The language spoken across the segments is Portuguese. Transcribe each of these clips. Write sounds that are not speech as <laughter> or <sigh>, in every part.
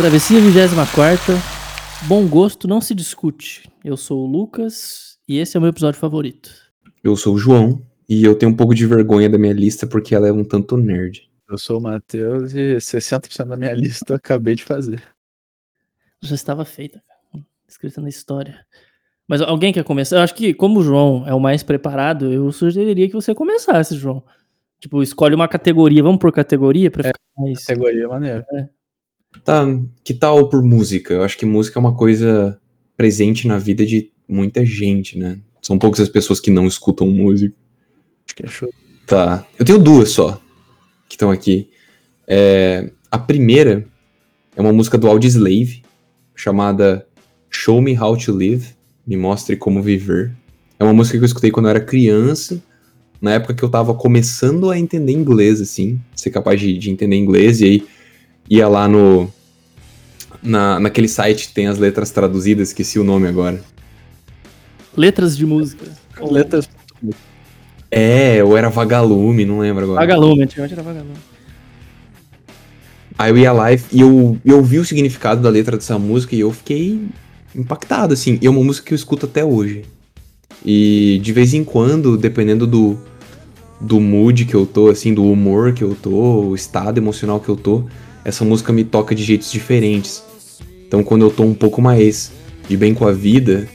Travessia 24 Bom gosto não se discute. Eu sou o Lucas e esse é o meu episódio favorito. Eu sou o João e eu tenho um pouco de vergonha da minha lista porque ela é um tanto nerd. Eu sou o Matheus e 60% da minha lista eu acabei de fazer. Já estava feita, escrita na história. Mas alguém quer começar? Eu acho que, como o João é o mais preparado, eu sugeriria que você começasse, João. Tipo, escolhe uma categoria, vamos por categoria pra É, ficar mais. Categoria maneira. Tá, que tal por música? Eu acho que música é uma coisa presente na vida de muita gente, né? São poucas as pessoas que não escutam música. Acho que é show. Tá, eu tenho duas só que estão aqui. É, a primeira é uma música do Audioslave chamada Show Me How to Live, Me Mostre Como Viver. É uma música que eu escutei quando eu era criança, na época que eu tava começando a entender inglês, assim, ser capaz de, de entender inglês, e aí ia lá no. Na, naquele site que tem as letras traduzidas, esqueci o nome agora. Letras de música. Letras. É, ou era Vagalume, não lembro agora. Vagalume, antigamente era vagalume. Aí eu ia lá e eu, eu vi o significado da letra dessa música e eu fiquei impactado, assim. E é uma música que eu escuto até hoje. E de vez em quando, dependendo do, do mood que eu tô, assim, do humor que eu tô, o estado emocional que eu tô, essa música me toca de jeitos diferentes. Então quando eu tô um pouco mais de bem com a vida,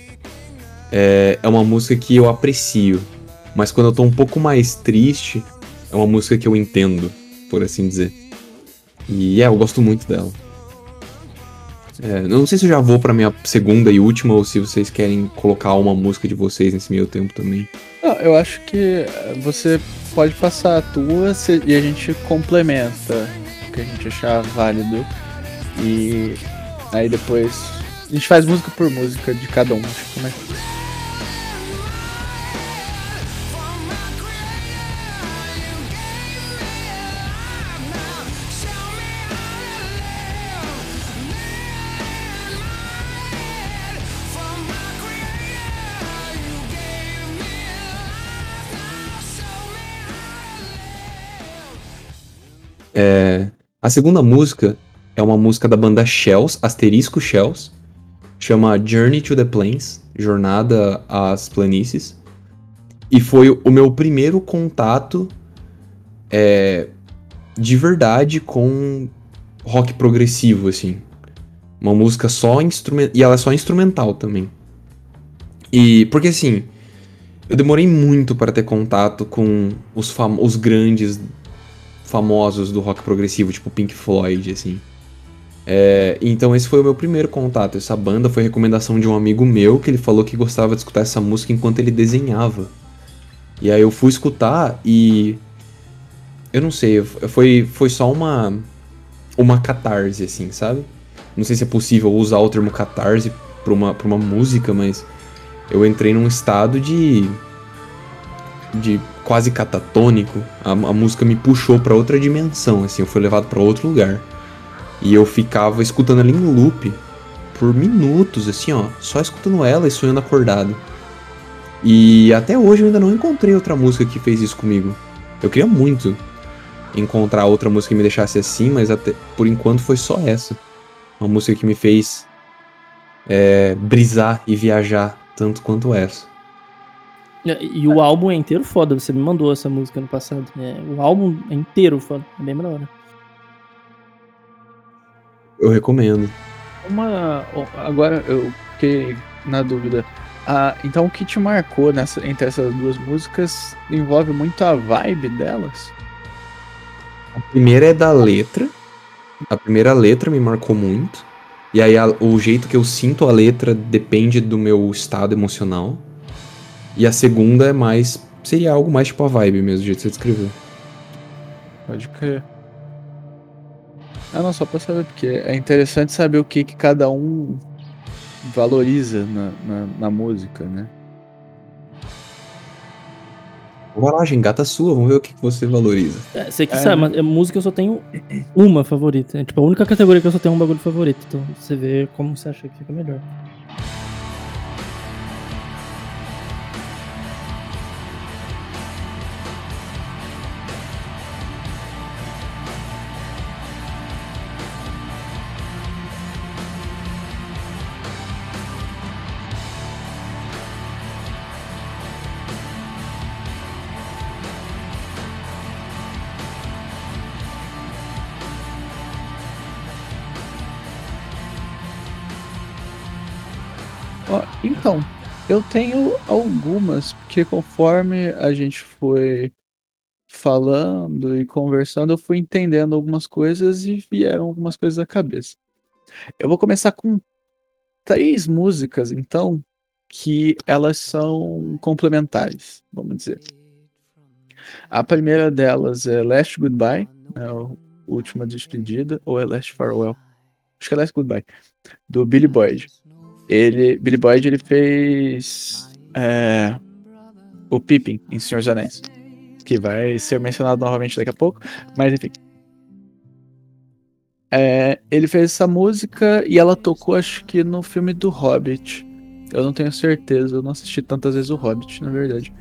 é, é uma música que eu aprecio. Mas quando eu tô um pouco mais triste, é uma música que eu entendo, por assim dizer. E é, eu gosto muito dela. É, não sei se eu já vou pra minha segunda e última ou se vocês querem colocar uma música de vocês nesse meio tempo também. Eu acho que você pode passar a tua e a gente complementa que a gente achar válido. E aí depois a gente faz música por música de cada um. Acho que fica mais fácil. A segunda música é uma música da banda Shells, asterisco Shells, chama Journey to the Plains, Jornada às Planícies. E foi o meu primeiro contato é, de verdade com rock progressivo, assim. Uma música só instrumental. E ela é só instrumental também. E porque assim, eu demorei muito para ter contato com os, os grandes famosos do rock progressivo, tipo Pink Floyd, assim. É, então esse foi o meu primeiro contato. Essa banda foi recomendação de um amigo meu que ele falou que gostava de escutar essa música enquanto ele desenhava. E aí eu fui escutar e eu não sei, foi, foi só uma uma catarse assim, sabe? Não sei se é possível usar o termo catarse para uma para uma música, mas eu entrei num estado de de quase catatônico, a, a música me puxou pra outra dimensão, assim, eu fui levado pra outro lugar. E eu ficava escutando ela em loop por minutos, assim, ó, só escutando ela e sonhando acordado. E até hoje eu ainda não encontrei outra música que fez isso comigo. Eu queria muito encontrar outra música que me deixasse assim, mas até por enquanto foi só essa. Uma música que me fez é, brisar e viajar tanto quanto essa. E, e o álbum é inteiro foda, você me mandou essa música no passado. É, o álbum é inteiro foda, é bem da hora. Eu recomendo. Uma. Agora eu fiquei na dúvida. Ah, então o que te marcou nessa, entre essas duas músicas envolve muito a vibe delas? A primeira é da letra. A primeira letra me marcou muito. E aí a- o jeito que eu sinto a letra depende do meu estado emocional. E a segunda é mais. Seria algo mais tipo a vibe mesmo, do jeito que você descreveu. Pode crer. Ah, não, só pra saber, porque é interessante saber o que, que cada um valoriza na, na, na música, né? Vai lá, gente, gata sua, vamos ver o que que você valoriza. É, você que É, sabe, né? mas é, música eu só tenho uma favorita. É tipo a única categoria que eu só tenho um bagulho favorito. Então você vê como você acha que fica melhor. Então, eu tenho algumas, porque conforme a gente foi falando e conversando, eu fui entendendo algumas coisas e vieram algumas coisas à cabeça. Eu vou começar com três músicas, então, que elas são complementares, vamos dizer. A primeira delas é Last Goodbye, é a última despedida, ou é Last Farewell? Acho que é Last Goodbye, do Billy Boyd. Ele, Billy Boyd, ele fez é, o Pippin em Senhor dos Anéis, que vai ser mencionado novamente daqui a pouco, mas enfim. É, ele fez essa música e ela tocou, acho que no filme do Hobbit. Eu não tenho certeza, eu não assisti tantas vezes o Hobbit, na verdade.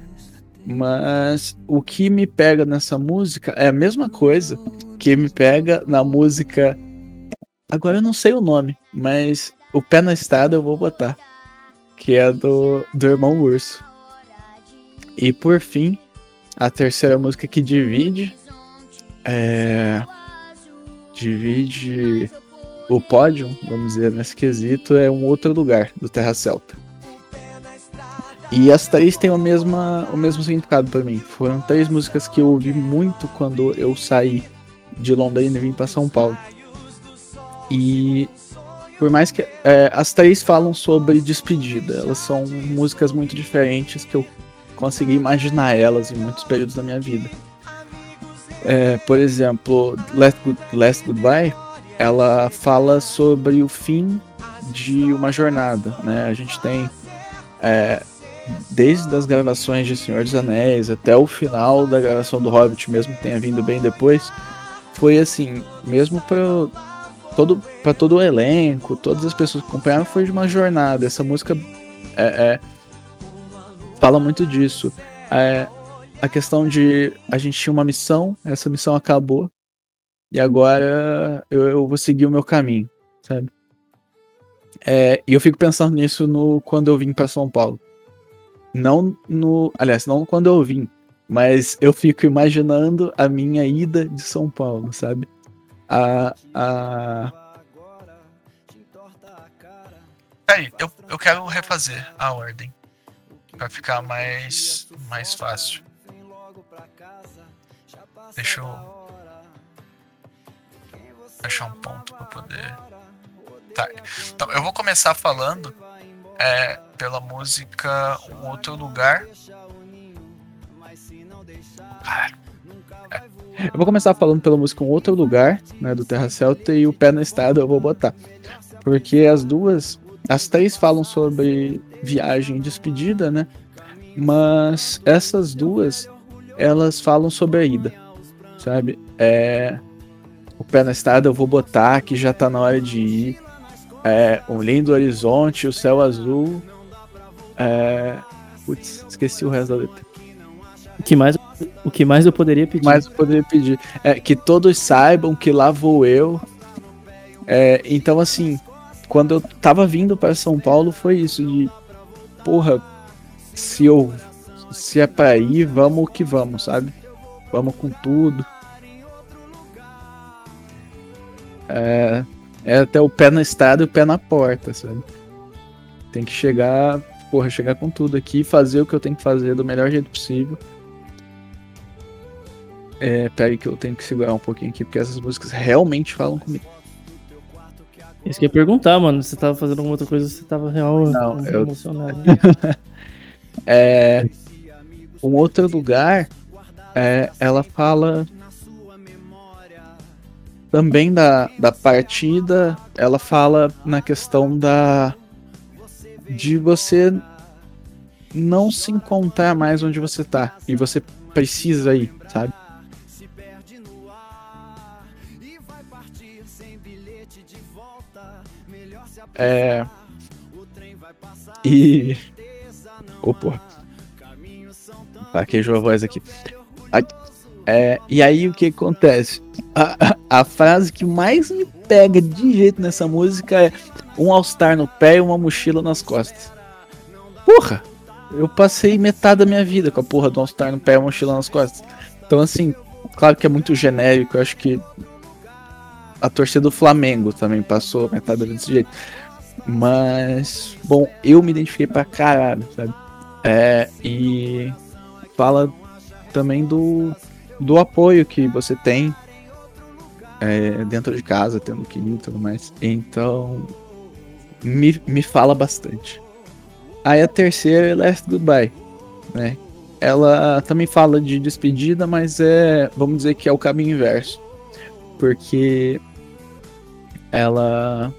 Mas o que me pega nessa música é a mesma coisa que me pega na música. Agora eu não sei o nome, mas o pé na estrada eu vou botar. Que é do, do Irmão Urso. E por fim, a terceira música que divide. É. Divide o pódio, vamos dizer, nesse quesito, é um outro lugar do Terra Celta. E as três têm o, mesma, o mesmo significado para mim. Foram três músicas que eu ouvi muito quando eu saí de Londrina e vim para São Paulo. E por mais que é, as três falam sobre despedida, elas são músicas muito diferentes que eu consegui imaginar elas em muitos períodos da minha vida. É, por exemplo, Last, Good, Last Goodbye, ela fala sobre o fim de uma jornada, né? A gente tem é, desde as gravações de Senhor dos Anéis até o final da gravação do Hobbit, mesmo que tenha vindo bem depois, foi assim, mesmo para todo, pra todo o elenco, todas as pessoas que acompanharam, foi de uma jornada. Essa música é, é, fala muito disso. É, a questão de a gente tinha uma missão, essa missão acabou, e agora eu, eu vou seguir o meu caminho, sabe? É, e eu fico pensando nisso no, quando eu vim para São Paulo. Não no. Aliás, não quando eu vim. Mas eu fico imaginando a minha ida de São Paulo, sabe? A. a... Peraí, eu, eu quero refazer a ordem. Pra ficar mais, mais fácil. Deixa eu. Achar um ponto pra poder. Tá. Então, eu vou começar falando é, pela música Um Outro Lugar. Eu vou começar falando pela música Um Outro Lugar, né, do Terra Celta, e o Pé na Estrada eu vou botar. Porque as duas, as três falam sobre viagem e despedida, né? Mas essas duas, elas falam sobre a ida, sabe? É, o Pé na Estrada eu vou botar, que já tá na hora de ir. É, um lindo horizonte, o céu azul. É... Putz, esqueci o resto da letra. O que mais, o que mais eu poderia pedir? Mas eu poderia pedir. É, que todos saibam que lá vou eu. É, então, assim, quando eu tava vindo para São Paulo, foi isso de. Porra, se eu. Se é pra ir, vamos que vamos, sabe? Vamos com tudo. É, é até o pé na estrada e o pé na porta, sabe? Tem que chegar, porra, chegar com tudo aqui, fazer o que eu tenho que fazer do melhor jeito possível. É, peraí que eu tenho que segurar um pouquinho aqui, porque essas músicas realmente falam comigo. Isso que eu ia perguntar, mano. Você tava fazendo alguma outra coisa, você tava real Não, eu- emocionado. <laughs> É, um outro lugar, é, ela fala também da, da partida, ela fala na questão da de você não se encontrar mais onde você tá e você precisa ir, sabe? É. E. Ô, porra. Paquejou a voz aqui. É, e aí o que acontece? A, a- a frase que mais me pega de jeito nessa música é um All-Star no pé e uma mochila nas costas. Porra! Eu passei metade da minha vida com a porra do All-Star no pé e uma mochila nas costas. Então, assim, claro que é muito genérico. Eu acho que a torcida do Flamengo também passou metade desse jeito. Mas, bom, eu me identifiquei pra caralho, sabe? É, e fala também do, do apoio que você tem é, dentro de casa, tendo que ir e tudo mais. Então, me, me fala bastante. Aí a terceira é Last Goodbye, né? Ela também fala de despedida, mas é, vamos dizer que é o caminho inverso. Porque ela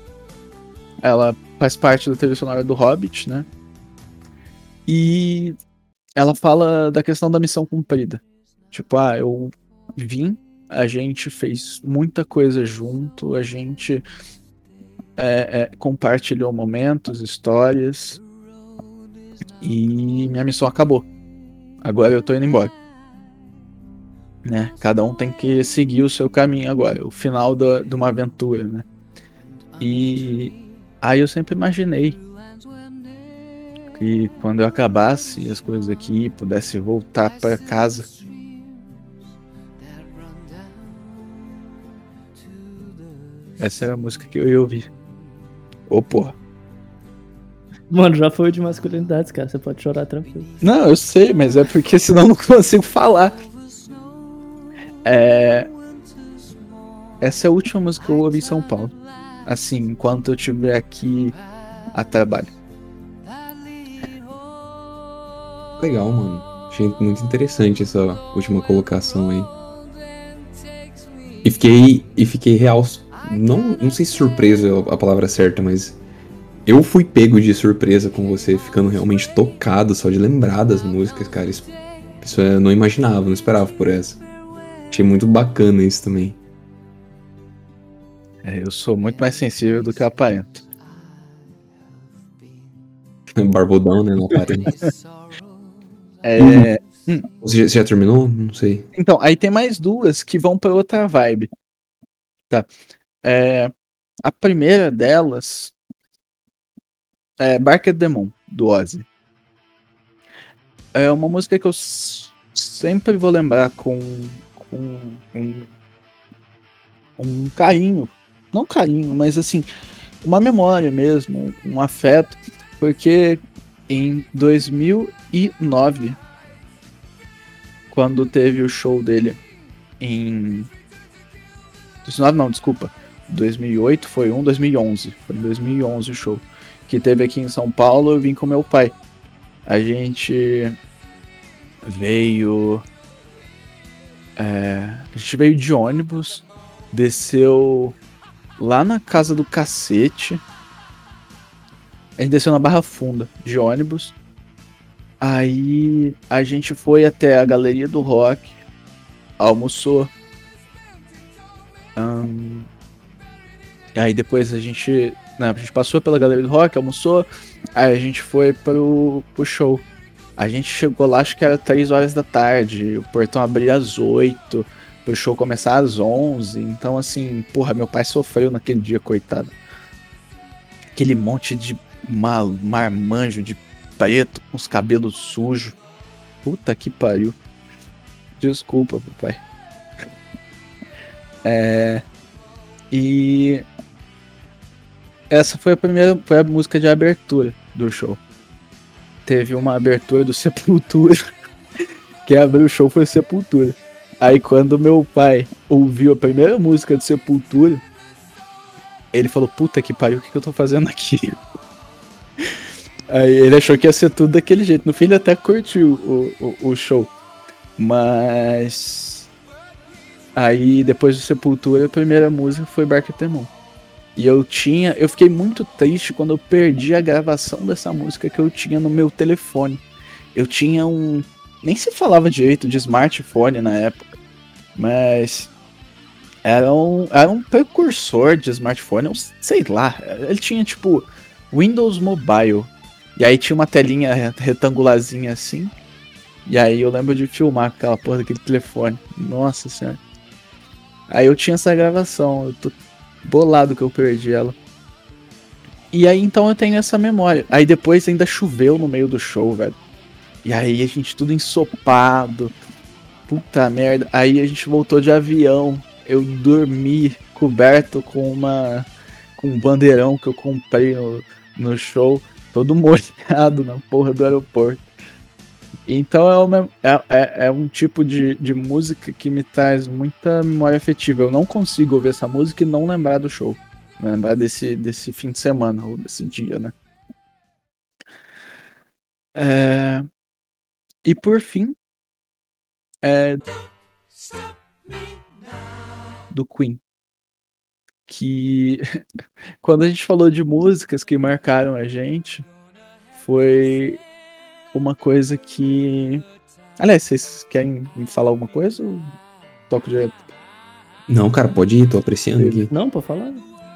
ela faz parte da trilha sonora do Hobbit, né? E ela fala da questão da missão cumprida. Tipo, ah, eu vim, a gente fez muita coisa junto, a gente é, é, compartilhou momentos, histórias, e minha missão acabou. Agora eu tô indo embora. Né? Cada um tem que seguir o seu caminho agora, o final da, de uma aventura, né? E aí eu sempre imaginei que quando eu acabasse as coisas aqui, pudesse voltar para casa. Essa era a música que eu ia ouvir. Ô, porra. Mano, já foi de masculinidades, cara. Você pode chorar tranquilo. Não, eu sei, mas é porque senão eu não <laughs> consigo falar. É... Essa é a última música que eu ouvi em São Paulo. Assim, enquanto eu estiver aqui a trabalho. Legal, mano. Achei muito interessante essa última colocação aí. E fiquei, e fiquei real. Não, não sei se surpreso é a palavra certa, mas eu fui pego de surpresa com você, ficando realmente tocado só de lembrar das músicas, cara. Isso, isso eu não imaginava, não esperava por essa. Achei muito bacana isso também. É, eu sou muito mais sensível do que eu aparento. <laughs> Barbudão, né? Não aparenta. é. Hum. Você, já, você já terminou? Não sei. Então, aí tem mais duas que vão para outra vibe. Tá. É, a primeira delas é Barket Demon, do Ozzy. É uma música que eu sempre vou lembrar com, com um, um carinho. Não carinho, mas assim, uma memória mesmo, um afeto. Porque em 2009, quando teve o show dele em. 2009 não, desculpa. 2008 foi um, 2011. Foi em 2011 o show que teve aqui em São Paulo, eu vim com meu pai. A gente veio. É, a gente veio de ônibus, desceu lá na casa do cacete. A gente desceu na Barra Funda de ônibus. Aí a gente foi até a Galeria do Rock, almoçou. Um, aí depois a gente né, a gente passou pela Galeria do Rock, almoçou, aí a gente foi pro, pro show. A gente chegou lá, acho que era 3 horas da tarde, o portão abria às 8, pro show começar às 11. Então, assim, porra, meu pai sofreu naquele dia, coitado. Aquele monte de mal, marmanjo de preto, com os cabelos sujos. Puta que pariu. Desculpa, papai. <laughs> É. E essa foi a primeira, foi a música de abertura do show. Teve uma abertura do Sepultura. <laughs> Quem abriu o show foi Sepultura. Aí quando meu pai ouviu a primeira música do Sepultura, ele falou, puta que pariu, o que, que eu tô fazendo aqui? Aí ele achou que ia ser tudo daquele jeito. No fim ele até curtiu o, o, o show. Mas. Aí depois do Sepultura, a primeira música foi Barquetemon. E eu tinha. Eu fiquei muito triste quando eu perdi a gravação dessa música que eu tinha no meu telefone. Eu tinha um. Nem se falava direito de smartphone na época. Mas. Era um, era um precursor de smartphone, sei lá. Ele tinha tipo Windows Mobile. E aí tinha uma telinha retangularzinha assim. E aí eu lembro de filmar aquela porra daquele telefone. Nossa senhora. Aí eu tinha essa gravação. Eu tô bolado que eu perdi ela. E aí então eu tenho essa memória. Aí depois ainda choveu no meio do show, velho. E aí a gente tudo ensopado. Puta merda. Aí a gente voltou de avião. Eu dormi coberto com uma com um bandeirão que eu comprei no, no show, todo <laughs> molhado na porra do aeroporto. Então é, uma, é, é, é, um tipo de, de música que me traz muita memória afetiva. Eu não consigo ouvir essa música e não lembrar do show. Lembrar desse, desse fim de semana, ou desse dia, né? É... E por fim, é... do Queen. Que <laughs> quando a gente falou de músicas que marcaram a gente, foi uma coisa que. Aliás, vocês querem me falar alguma coisa ou toco direto? Não, cara, pode ir, tô apreciando aqui. Não, pode falar.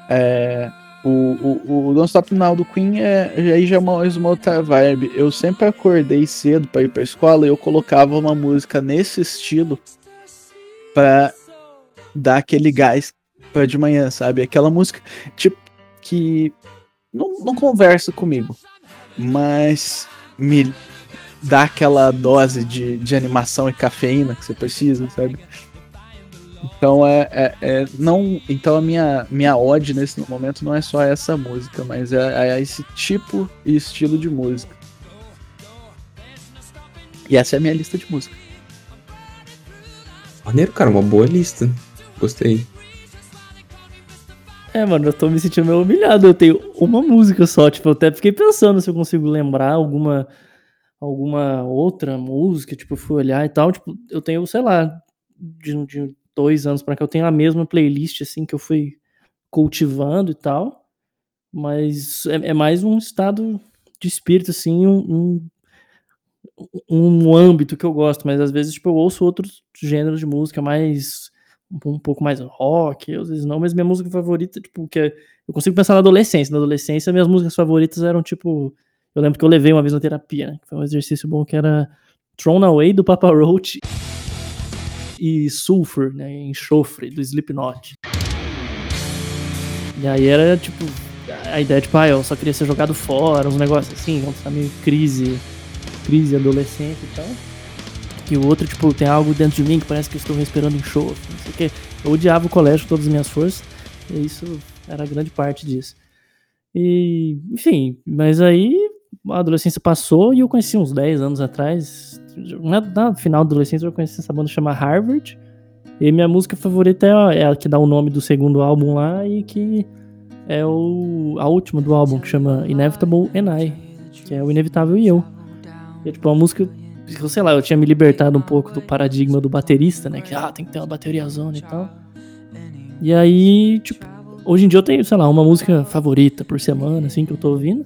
É, o, o, o Don't Stop Now do Queen é, aí já é uma, uma outra vibe. Eu sempre acordei cedo para ir pra escola e eu colocava uma música nesse estilo pra dar aquele gás pra de manhã, sabe? Aquela música, tipo, que não, não conversa comigo, mas me dá aquela dose de, de animação e cafeína que você precisa, sabe? Então é, é, é, não, então a minha minha ode nesse momento não é só essa música, mas é, é, esse tipo e estilo de música. E essa é a minha lista de música. Maneiro, cara, uma boa lista. Gostei. É, mano, eu tô me sentindo meio humilhado. Eu tenho uma música só, tipo, eu até fiquei pensando se eu consigo lembrar alguma alguma outra música, tipo, fui olhar e tal, tipo, eu tenho, sei lá, de, de dois anos pra cá, eu tenho a mesma playlist, assim, que eu fui cultivando e tal, mas é, é mais um estado de espírito, assim, um, um, um, âmbito que eu gosto, mas às vezes, tipo, eu ouço outros gêneros de música mais, um, um pouco mais rock, às vezes não, mas minha música favorita, tipo, que é, eu consigo pensar na adolescência, na adolescência minhas músicas favoritas eram, tipo, eu lembro que eu levei uma vez na terapia, né? Que foi um exercício bom que era Thrown Away do Papa Roach e Sulfur, né? Enxofre do Slipknot. E aí era tipo a ideia de tipo, ah, eu só queria ser jogado fora, uns negócios assim, vamos tá meio crise, crise adolescente e tal. E o outro, tipo, tem algo dentro de mim que parece que eu estou respirando enxofre, não sei o que. Eu odiava o colégio com todas as minhas forças, e isso era grande parte disso. E, enfim, mas aí a adolescência passou e eu conheci uns 10 anos atrás. Na, final da adolescência eu conheci essa banda chamada Harvard. E minha música favorita é a, é a, que dá o nome do segundo álbum lá e que é o, a última do álbum, que chama Inevitable and I, que é o Inevitável e Eu. E é tipo uma música, sei lá, eu tinha me libertado um pouco do paradigma do baterista, né? Que ah, tem que ter uma bateria zona e tal. E aí, tipo, hoje em dia eu tenho, sei lá, uma música favorita por semana, assim, que eu tô ouvindo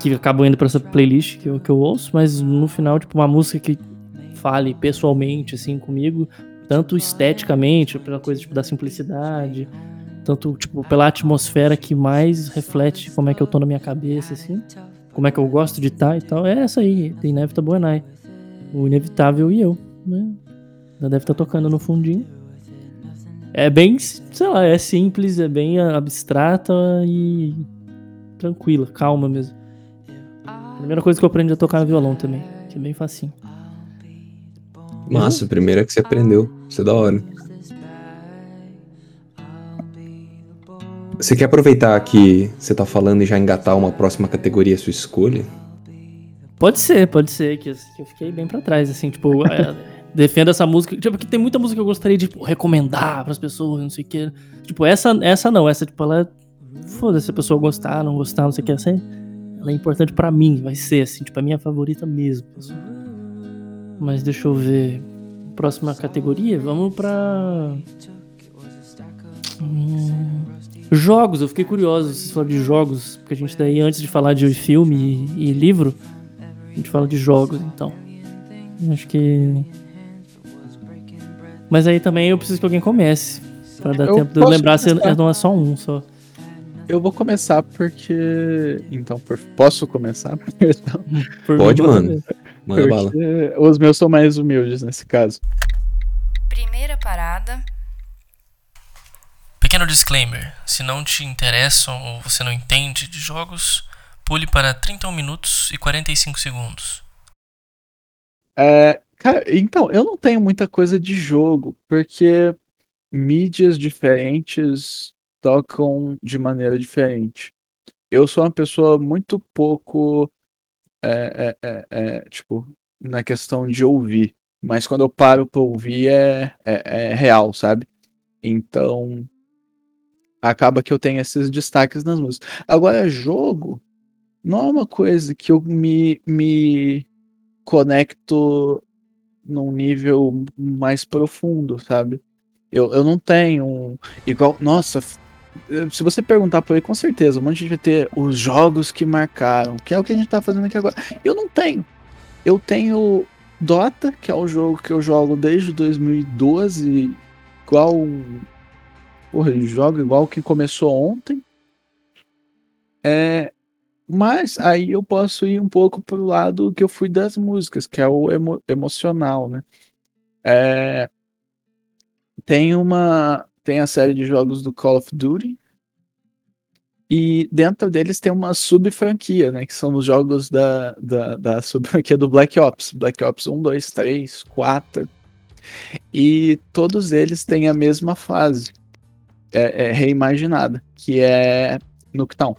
que acabam indo pra essa playlist que eu, que eu ouço, mas no final, tipo, uma música que fale pessoalmente, assim, comigo, tanto esteticamente, pela coisa, tipo, da simplicidade, tanto, tipo, pela atmosfera que mais reflete como é que eu tô na minha cabeça, assim, como é que eu gosto de estar tá e tal, é essa aí, The Inevitable and I, o Inevitável e eu, né? Já deve estar tá tocando no fundinho. É bem, sei lá, é simples, é bem abstrata e tranquila, calma mesmo. Primeira coisa que eu aprendi a tocar violão também, que é bem facinho. Massa, primeira que você aprendeu. Isso é da hora. Você quer aproveitar que você tá falando e já engatar uma próxima categoria sua escolha? Pode ser, pode ser, que eu fiquei bem para trás, assim, tipo, <laughs> é, defenda essa música. Tipo, porque tem muita música que eu gostaria de tipo, recomendar pras pessoas, não sei o que. Tipo, essa, essa não, essa, tipo, ela. Foda-se se a pessoa gostar, não gostar, não sei o que. Essa ela é importante para mim, vai ser assim, tipo a minha favorita mesmo. Mas deixa eu ver. Próxima categoria, vamos pra. Hum, jogos, eu fiquei curioso, vocês falaram de jogos, porque a gente daí, antes de falar de filme e, e livro, a gente fala de jogos, então. Acho que. Mas aí também eu preciso que alguém comece. Pra dar eu tempo de eu lembrar se não é só um só. Eu vou começar porque. Então, por... posso começar? <laughs> Por Pode, mano. Manda bala. Os meus são mais humildes nesse caso. Primeira parada. Pequeno disclaimer: se não te interessam ou você não entende de jogos, pule para 31 minutos e 45 segundos. É, cara, então, eu não tenho muita coisa de jogo, porque mídias diferentes tocam de maneira diferente. Eu sou uma pessoa muito pouco, é, é, tipo, na questão de ouvir. Mas quando eu paro pra ouvir é, é, é real, sabe? Então, acaba que eu tenho esses destaques nas músicas. Agora, jogo não é uma coisa que eu me, me conecto num nível mais profundo, sabe? Eu, eu não tenho um, igual. Nossa, se você perguntar por aí, com certeza, um monte de gente vai ter os jogos que marcaram, que é o que a gente tá fazendo aqui agora. Eu não tenho. Eu tenho Dota, que é o jogo que eu jogo desde 2012, igual. Porra, eu jogo igual que começou ontem. É, mas aí eu posso ir um pouco pro lado que eu fui das músicas, que é o emo emocional, né? É, tem uma tem a série de jogos do Call of Duty e dentro deles tem uma sub-franquia, né? Que são os jogos da, da, da sub-franquia do Black Ops. Black Ops 1, 2, 3, 4. E todos eles têm a mesma fase é, é reimaginada, que é Nuketown.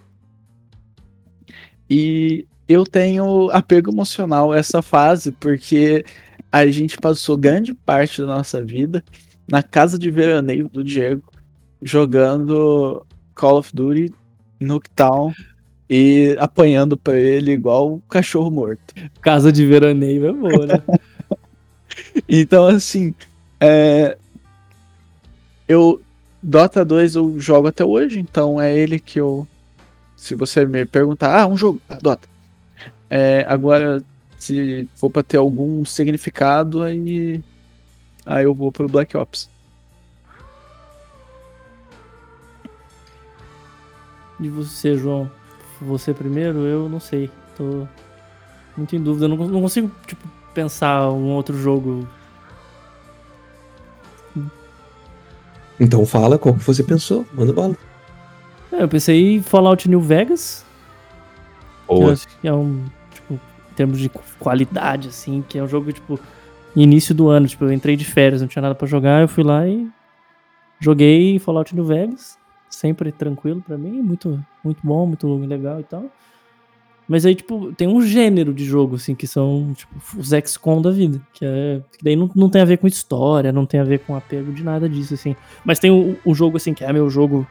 E eu tenho apego emocional a essa fase, porque a gente passou grande parte da nossa vida na casa de veraneio do Diego, jogando Call of Duty, Nuketown e apanhando pra ele igual um cachorro morto. Casa de veraneio é boa, né? <laughs> então, assim, é... eu Dota 2 eu jogo até hoje, então é ele que eu. Se você me perguntar, ah, um jogo, ah, Dota. É, agora, se for pra ter algum significado, aí. Aí eu vou pro Black Ops. E você, João? Você primeiro? Eu não sei. Tô muito em dúvida. Não, não consigo, tipo, pensar um outro jogo Então fala qual que você pensou, manda bala. É, eu pensei em Fallout New Vegas. Boa. Que é um, tipo, em termos de qualidade, assim, que é um jogo, tipo, início do ano, tipo, eu entrei de férias, não tinha nada para jogar, eu fui lá e joguei Fallout New Vegas, sempre tranquilo para mim, muito, muito bom, muito legal e tal. Mas aí, tipo, tem um gênero de jogo, assim, que são, tipo, os XCOM da vida. Que, é, que daí não, não tem a ver com história, não tem a ver com apego de nada disso, assim. Mas tem o, o jogo, assim, que é meu jogo.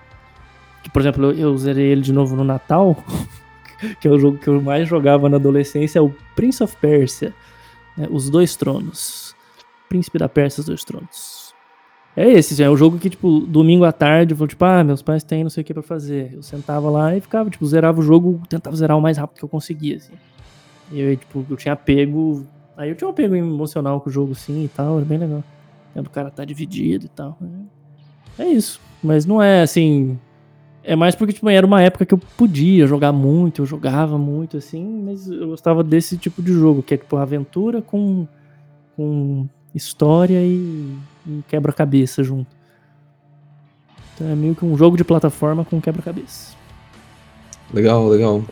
Que, por exemplo, eu, eu zerei ele de novo no Natal. <laughs> que é o jogo que eu mais jogava na adolescência, é o Prince of Persia. Né, os Dois Tronos. Príncipe da Pérsia, os Dois Tronos. É esse, é o jogo que, tipo, domingo à tarde, eu tipo, ah, meus pais têm não sei o que pra fazer. Eu sentava lá e ficava, tipo, zerava o jogo, tentava zerar o mais rápido que eu conseguia, assim. E eu, tipo, eu tinha apego. Aí eu tinha um apego emocional com o jogo, sim, e tal, era bem legal. O cara tá dividido e tal. É, é isso. Mas não é assim. É mais porque, tipo, era uma época que eu podia jogar muito, eu jogava muito, assim, mas eu gostava desse tipo de jogo, que é, tipo, aventura com, com história e um quebra-cabeça junto. Então é meio que um jogo de plataforma com quebra-cabeça. Legal, legal.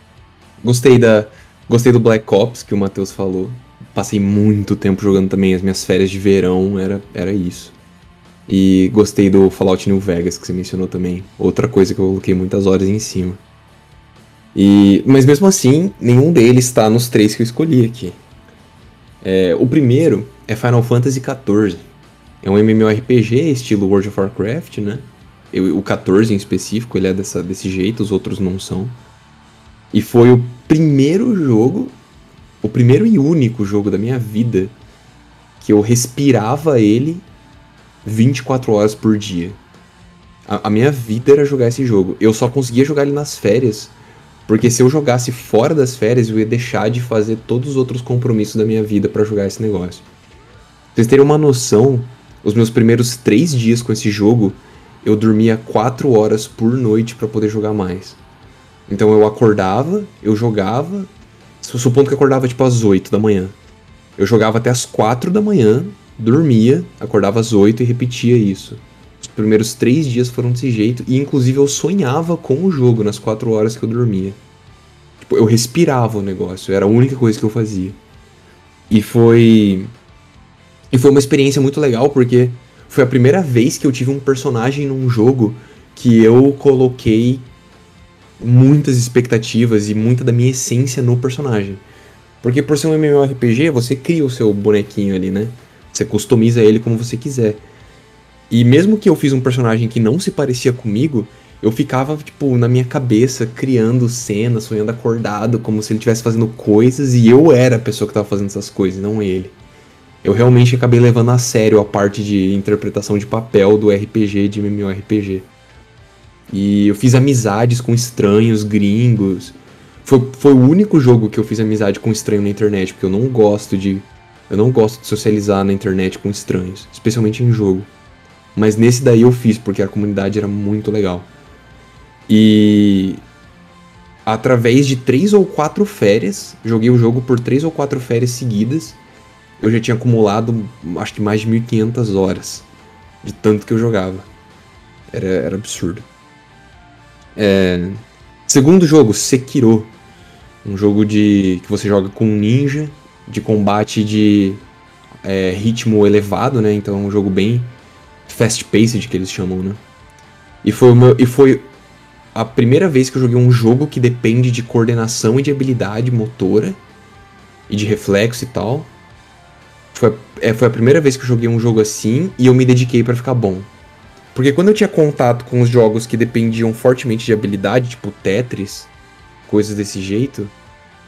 Gostei da. Gostei do Black Ops que o Matheus falou. Passei muito tempo jogando também as minhas férias de verão, era, era isso. E gostei do Fallout New Vegas que você mencionou também. Outra coisa que eu coloquei muitas horas em cima. E, mas mesmo assim, nenhum deles está nos três que eu escolhi aqui. É, o primeiro é Final Fantasy XIV. É um MMORPG estilo World of Warcraft, né? Eu, o 14 em específico, ele é dessa, desse jeito, os outros não são. E foi o primeiro jogo, o primeiro e único jogo da minha vida que eu respirava ele 24 horas por dia. A, a minha vida era jogar esse jogo. Eu só conseguia jogar ele nas férias, porque se eu jogasse fora das férias, eu ia deixar de fazer todos os outros compromissos da minha vida para jogar esse negócio. Pra vocês terem uma noção, os meus primeiros três dias com esse jogo, eu dormia quatro horas por noite para poder jogar mais. Então eu acordava, eu jogava, supondo que eu acordava tipo às 8 da manhã. Eu jogava até às 4 da manhã, dormia, acordava às 8 e repetia isso. Os primeiros três dias foram desse jeito, e inclusive eu sonhava com o jogo nas 4 horas que eu dormia. Tipo, eu respirava o negócio, era a única coisa que eu fazia. E foi e foi uma experiência muito legal porque foi a primeira vez que eu tive um personagem num jogo que eu coloquei muitas expectativas e muita da minha essência no personagem. Porque por ser um MMORPG, você cria o seu bonequinho ali, né? Você customiza ele como você quiser. E mesmo que eu fiz um personagem que não se parecia comigo, eu ficava, tipo, na minha cabeça, criando cenas, sonhando acordado, como se ele estivesse fazendo coisas e eu era a pessoa que estava fazendo essas coisas, não ele. Eu realmente acabei levando a sério a parte de interpretação de papel do RPG de MMORPG. E eu fiz amizades com estranhos, gringos. Foi, foi o único jogo que eu fiz amizade com estranho na internet, porque eu não gosto de. Eu não gosto de socializar na internet com estranhos, especialmente em jogo. Mas nesse daí eu fiz, porque a comunidade era muito legal. E através de três ou quatro férias, joguei o jogo por três ou quatro férias seguidas, eu já tinha acumulado acho que mais de 1500 horas de tanto que eu jogava. Era, era absurdo. É... Segundo jogo, Sekiro. Um jogo de que você joga com um ninja, de combate de é, ritmo elevado, né? Então é um jogo bem fast-paced que eles chamam, né? E foi, meu, e foi a primeira vez que eu joguei um jogo que depende de coordenação e de habilidade motora e de reflexo e tal. Foi, é, foi a primeira vez que eu joguei um jogo assim e eu me dediquei para ficar bom. Porque quando eu tinha contato com os jogos que dependiam fortemente de habilidade, tipo Tetris, coisas desse jeito,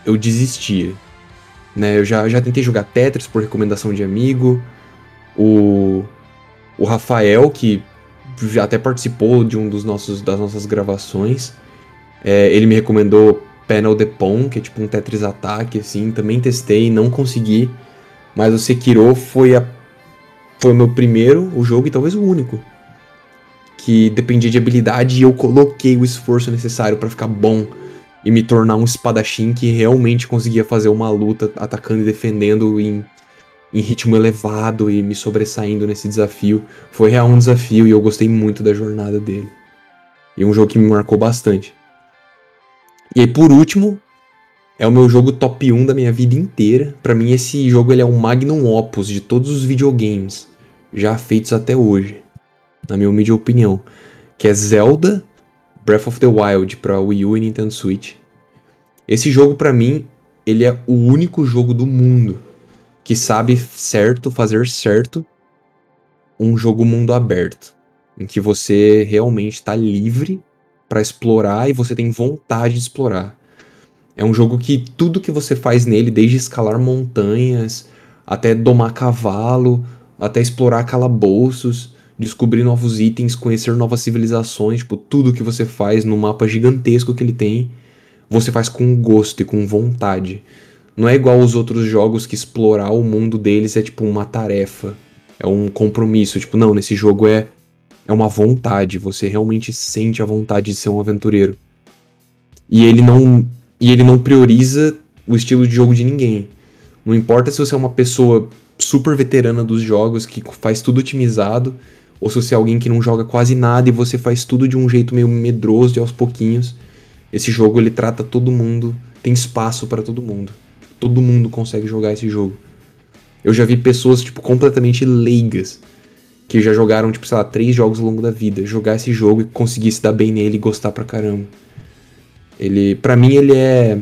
eu desistia. Né? Eu já, já tentei jogar Tetris por recomendação de amigo. O, o Rafael, que já até participou de um dos nossos das nossas gravações. É, ele me recomendou Panel de Pong, que é tipo um Tetris Attack, assim. Também testei, não consegui. Mas o Sekiro foi, a, foi o meu primeiro o jogo e talvez o único. Que dependia de habilidade e eu coloquei o esforço necessário para ficar bom e me tornar um espadachim que realmente conseguia fazer uma luta atacando e defendendo em em ritmo elevado e me sobressaindo nesse desafio. Foi real um desafio e eu gostei muito da jornada dele. E um jogo que me marcou bastante. E aí, por último, é o meu jogo top 1 da minha vida inteira. Para mim, esse jogo ele é um magnum opus de todos os videogames já feitos até hoje, na minha humilde opinião, que é Zelda Breath of the Wild para Wii U e Nintendo Switch. Esse jogo para mim, ele é o único jogo do mundo que sabe certo fazer certo um jogo mundo aberto, em que você realmente está livre para explorar e você tem vontade de explorar. É um jogo que tudo que você faz nele, desde escalar montanhas, até domar cavalo, até explorar calabouços, descobrir novos itens, conhecer novas civilizações, tipo, tudo que você faz no mapa gigantesco que ele tem, você faz com gosto e com vontade. Não é igual os outros jogos que explorar o mundo deles é tipo uma tarefa, é um compromisso. Tipo, não, nesse jogo é, é uma vontade, você realmente sente a vontade de ser um aventureiro. E ele não, e ele não prioriza o estilo de jogo de ninguém. Não importa se você é uma pessoa super veterana dos jogos, que faz tudo otimizado, ou se você é alguém que não joga quase nada e você faz tudo de um jeito meio medroso de aos pouquinhos. Esse jogo ele trata todo mundo, tem espaço para todo mundo. Todo mundo consegue jogar esse jogo. Eu já vi pessoas, tipo, completamente leigas, que já jogaram, tipo, sei lá, três jogos ao longo da vida, jogar esse jogo e conseguir se dar bem nele e gostar pra caramba. Ele, para mim, ele é.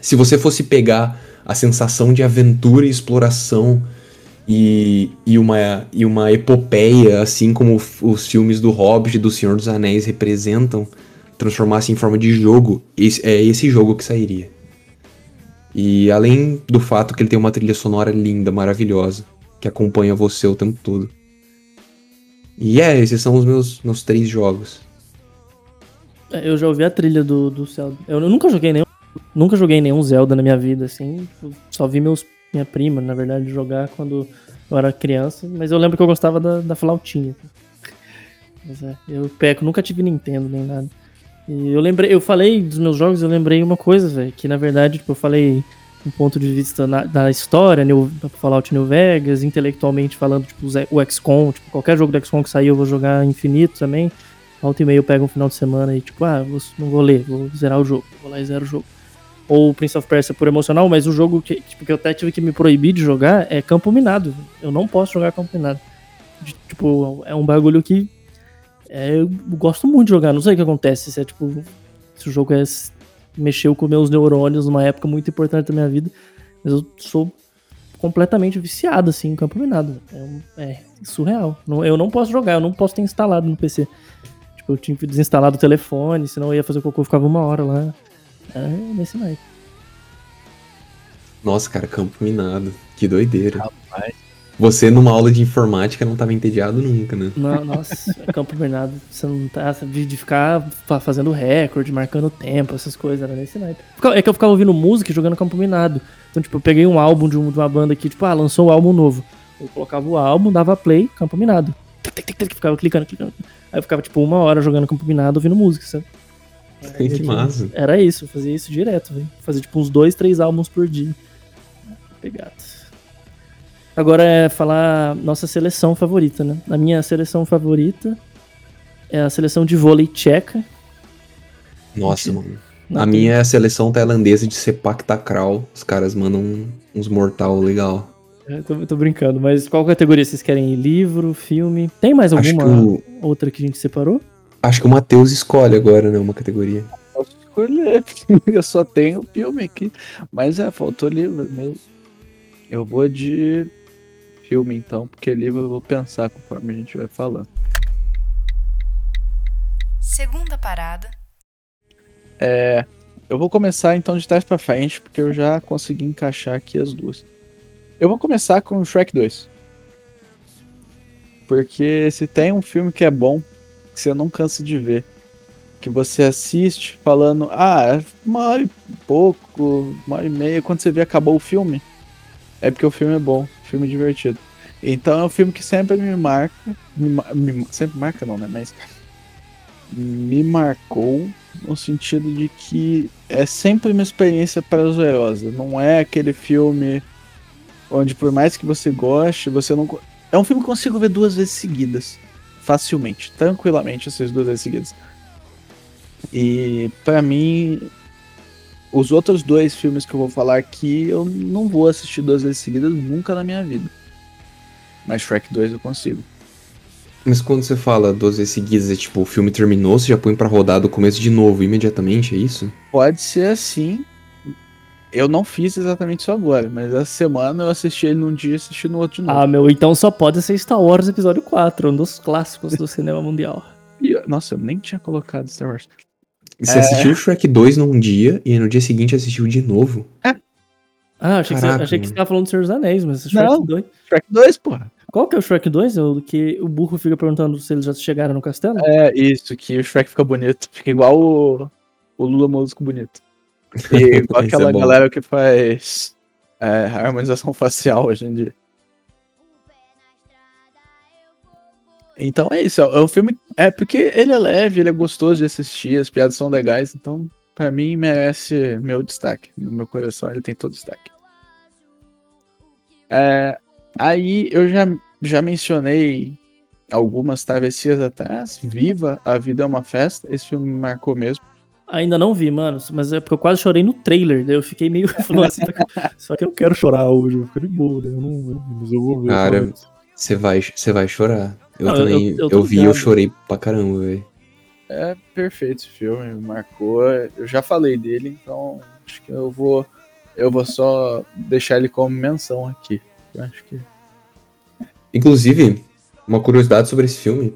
Se você fosse pegar a sensação de aventura e exploração e, e, uma, e uma epopeia, assim como os filmes do Hobbit e do Senhor dos Anéis representam, transformasse em forma de jogo, esse, é esse jogo que sairia. E além do fato que ele tem uma trilha sonora linda, maravilhosa, que acompanha você o tempo todo. E é, esses são os meus, meus três jogos. É, eu já ouvi a trilha do, do Zelda. Eu nunca joguei nenhum. Nunca joguei nenhum Zelda na minha vida, assim. Só vi meus, minha prima, na verdade, jogar quando eu era criança. Mas eu lembro que eu gostava da, da flautinha. Mas é, eu peco, nunca tive Nintendo nem nada. E eu lembrei, eu falei dos meus jogos, eu lembrei uma coisa, velho, que na verdade, tipo, eu falei um ponto de vista na, da história, New, Fallout New Vegas, intelectualmente falando, tipo, o XCOM, tipo, qualquer jogo do XCOM que sair eu vou jogar infinito também. Volta e meio eu pego um final de semana e, tipo, ah, vou, não vou ler, vou zerar o jogo, vou lá e zero o jogo. Ou Prince of Persia por emocional, mas o jogo que, tipo, que eu até tive que me proibir de jogar é Campo Minado. Eu não posso jogar Campo Minado. De, tipo, é um bagulho que É, eu gosto muito de jogar, não sei o que acontece, se é tipo. Se o jogo é, mexeu com meus neurônios numa época muito importante da minha vida, mas eu sou completamente viciado assim em campo minado. É, é surreal. Não, eu não posso jogar, eu não posso ter instalado no PC. Tipo, eu tinha que desinstalar do telefone, senão eu ia fazer o cocô, ficava uma hora lá. É nesse naipe. Nossa, cara, campo minado. Que doideira. Rapaz. Você, numa aula de informática, não tava entediado nunca, né? Não, nossa, <laughs> campo minado, você não tá. De, ficar fazendo recorde, marcando tempo, essas coisas, era nesse naipe. É que eu ficava ouvindo música e jogando campo minado. Então, tipo, eu peguei um álbum de, uma banda aqui, tipo, ah, lançou um álbum novo. Eu colocava o álbum, dava play, campo minado. Ficava clicando, clicando. Aí eu ficava, tipo, uma hora jogando campo minado, ouvindo música, sabe? Que massa. Era isso, eu fazia isso direto, velho. Fazia, tipo, uns dois, três álbuns por dia. Pegado. Agora é falar nossa seleção favorita, né? A minha seleção favorita é a seleção de vôlei tcheca. Nossa, mano. a tem... minha é a seleção tailandesa de Sepak Takraw. Os caras mandam uns mortal legal. É, tô, tô, brincando, mas qual categoria vocês querem? Livro, filme? Tem mais alguma o... outra que a gente separou? Acho que o Matheus escolhe agora, né? Uma categoria. Posso escolher, <laughs> eu só tenho filme aqui. Mas é, faltou livro mesmo. Eu vou de filme então, porque livro eu vou pensar conforme a gente vai falando. Segunda parada. É, eu vou começar então de trás para frente, porque eu já consegui encaixar aqui as duas. Eu vou começar com o Shrek 2. Porque se tem um filme que é bom, que você não cansa de ver, que você assiste falando, ah, é uma hora e pouco, uma hora e meia, quando você vê acabou o filme, é porque o filme é bom filme divertido. Então é um filme que sempre me marca. Me, me, sempre marca não, né? Mas me marcou no sentido de que é sempre uma experiência prazerosa. Não é aquele filme onde por mais que você goste, você não. É um filme que eu consigo ver duas vezes seguidas. Facilmente, tranquilamente, essas duas vezes seguidas. E para mim, os outros dois filmes que eu vou falar aqui, eu não vou assistir duas vezes seguidas nunca na minha vida. Mas Shrek 2 eu consigo. Mas quando você fala duas vezes seguidas, é tipo, o filme terminou, você já põe pra rodar do começo de novo imediatamente, é isso? Pode ser assim. Eu não fiz exatamente isso agora, mas essa semana eu assisti ele num dia e assisti no outro de novo. Ah, meu, então só pode ser Star Wars Episódio 4, um dos clássicos do <laughs> cinema mundial. Nossa, eu nem tinha colocado Star Wars. Você é... assistiu Shrek 2 num dia e no dia seguinte assistiu de novo? É. Ah, achei, Caraca, que, você, achei que você tava falando do Senhor dos Anéis, mas Shrek Não, 2. Shrek 2, porra. Qual que é o Shrek 2? É o que o burro fica perguntando se eles já chegaram no castelo? É, isso, que o Shrek fica bonito. Fica igual o, o Lula Músico bonito. E <laughs> igual aquela é galera que faz é, harmonização <laughs> facial hoje em dia. Então é isso, é um filme. É porque ele é leve, ele é gostoso de assistir, as piadas são legais, então para mim merece meu destaque. No meu coração ele tem todo destaque. É, aí eu já, já mencionei algumas travessias atrás. Viva, a vida é uma festa. Esse filme me marcou mesmo. Ainda não vi, mano, mas é porque eu quase chorei no trailer, daí eu fiquei meio <laughs> assim, só que eu quero chorar hoje, eu fico de boa, eu não, mas eu vou ver. Cara, você vai, você vai chorar. Eu não, também, eu, eu, eu vi e eu chorei pra caramba, velho. É perfeito esse filme, marcou. Eu já falei dele, então acho que eu vou eu vou só deixar ele como menção aqui. Eu acho que Inclusive, uma curiosidade sobre esse filme.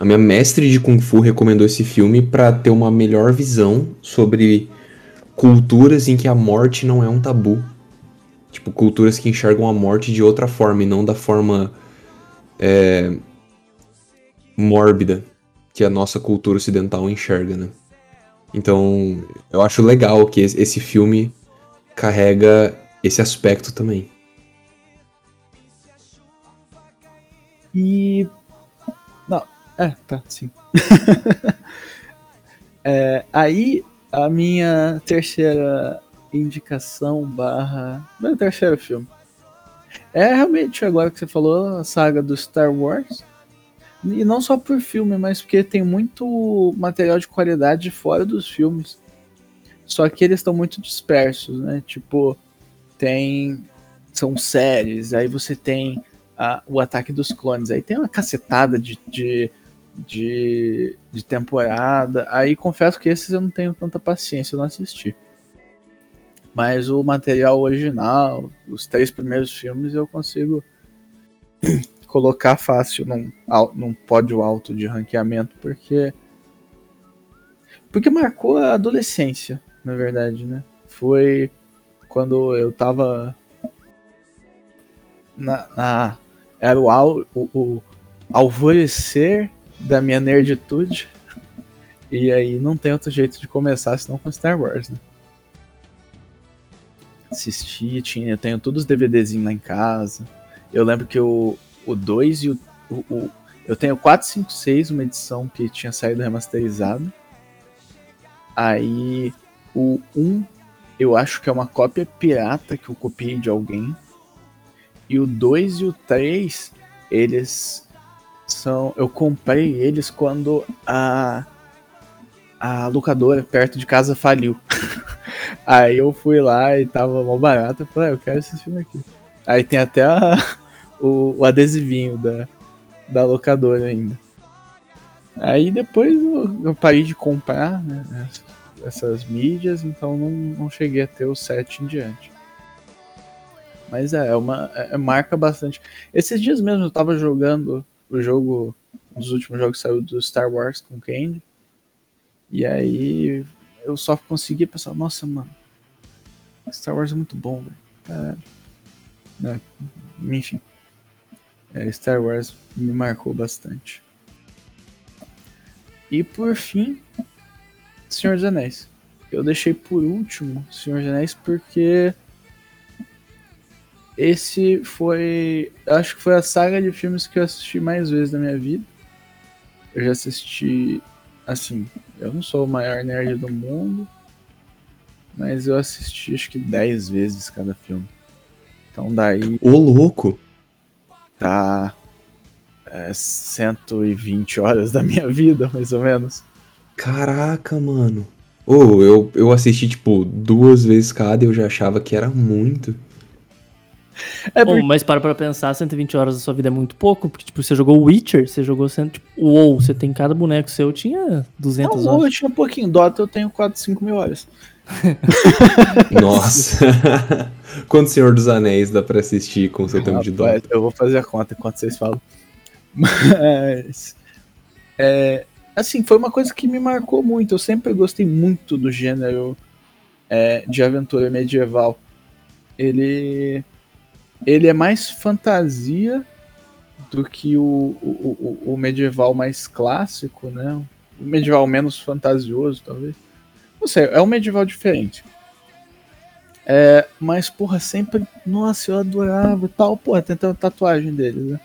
A minha mestre de Kung Fu recomendou esse filme para ter uma melhor visão sobre culturas em que a morte não é um tabu. Tipo, culturas que enxergam a morte de outra forma e não da forma é, mórbida que a nossa cultura ocidental enxerga, né? Então, eu acho legal que esse filme carrega esse aspecto também. E. É, tá, sim. <laughs> é, aí, a minha terceira indicação barra. Meu terceiro filme. É realmente agora que você falou, a saga do Star Wars. E não só por filme, mas porque tem muito material de qualidade fora dos filmes. Só que eles estão muito dispersos, né? Tipo, tem. São séries, aí você tem a, o ataque dos clones, aí tem uma cacetada de, de, de, de temporada. Aí confesso que esses eu não tenho tanta paciência, eu não assisti. Mas o material original, os três primeiros filmes, eu consigo <clears throat> colocar fácil num, num pódio alto de ranqueamento, porque. Porque marcou a adolescência, na verdade, né? Foi quando eu tava. Na, na era o, o, o alvorecer da minha nerditude. E aí não tem outro jeito de começar senão com Star Wars, né? Assisti, tinha, eu tenho todos os DVDzinhos lá em casa. Eu lembro que o 2 e o, o, Eu tenho 4, 5, 6, uma edição que tinha saído remasterizada. Aí o 1, um, eu acho que é uma cópia pirata que eu copiei de alguém. E o 2 e o 3, eles são. Eu comprei eles quando a, a locadora perto de casa faliu. <laughs> Aí eu fui lá e tava mal barato. Eu falei, ah, eu quero esse filme aqui. Aí tem até a, <laughs> o, o, adesivinho da, da locadora ainda. Aí depois eu, eu parei de comprar né, essas mídias, então não, não cheguei a ter o 7 em diante. Mas é, é uma é, marca bastante. Esses dias mesmo eu tava jogando o jogo, um dos últimos jogos saiu do Star Wars com Candy. E aí eu só consegui pensar, nossa, mano, Star Wars é muito bom, velho. É, enfim. É, Star Wars me marcou bastante. E por fim, Senhor dos Anéis. Eu deixei por último Senhor dos Anéis porque esse foi. Acho que foi a saga de filmes que eu assisti mais vezes na minha vida. Eu já assisti. Assim, eu não sou o maior nerd do mundo. Mas eu assisti acho que 10 vezes cada filme. Então daí. Ô louco! Tá. É, 120 horas da minha vida, mais ou menos. Caraca, mano. Ô, oh, eu, eu assisti, tipo, duas vezes cada e eu já achava que era muito. <laughs> É porque... Bom, mas para pra pensar, 120 horas da sua vida é muito pouco, porque, tipo, você jogou Witcher, você jogou, cento, tipo, WoW, você tem cada boneco seu, tinha 200 não, horas. eu tinha um pouquinho, Dota eu tenho 4, 5 mil horas. <laughs> <laughs> Nossa. Quanto Senhor dos Anéis dá pra assistir com o seu tempo de Dota? Eu vou fazer a conta enquanto vocês falam. Mas... É, assim, foi uma coisa que me marcou muito. Eu sempre gostei muito do gênero é, de aventura medieval. Ele ele é mais fantasia do que o, o, o, medieval mais clássico, né? O medieval menos fantasioso, talvez. Não sei, é um medieval diferente. É, mas, porra, sempre. Nossa, eu adorava tal. Porra, tem a tatuagem dele, né?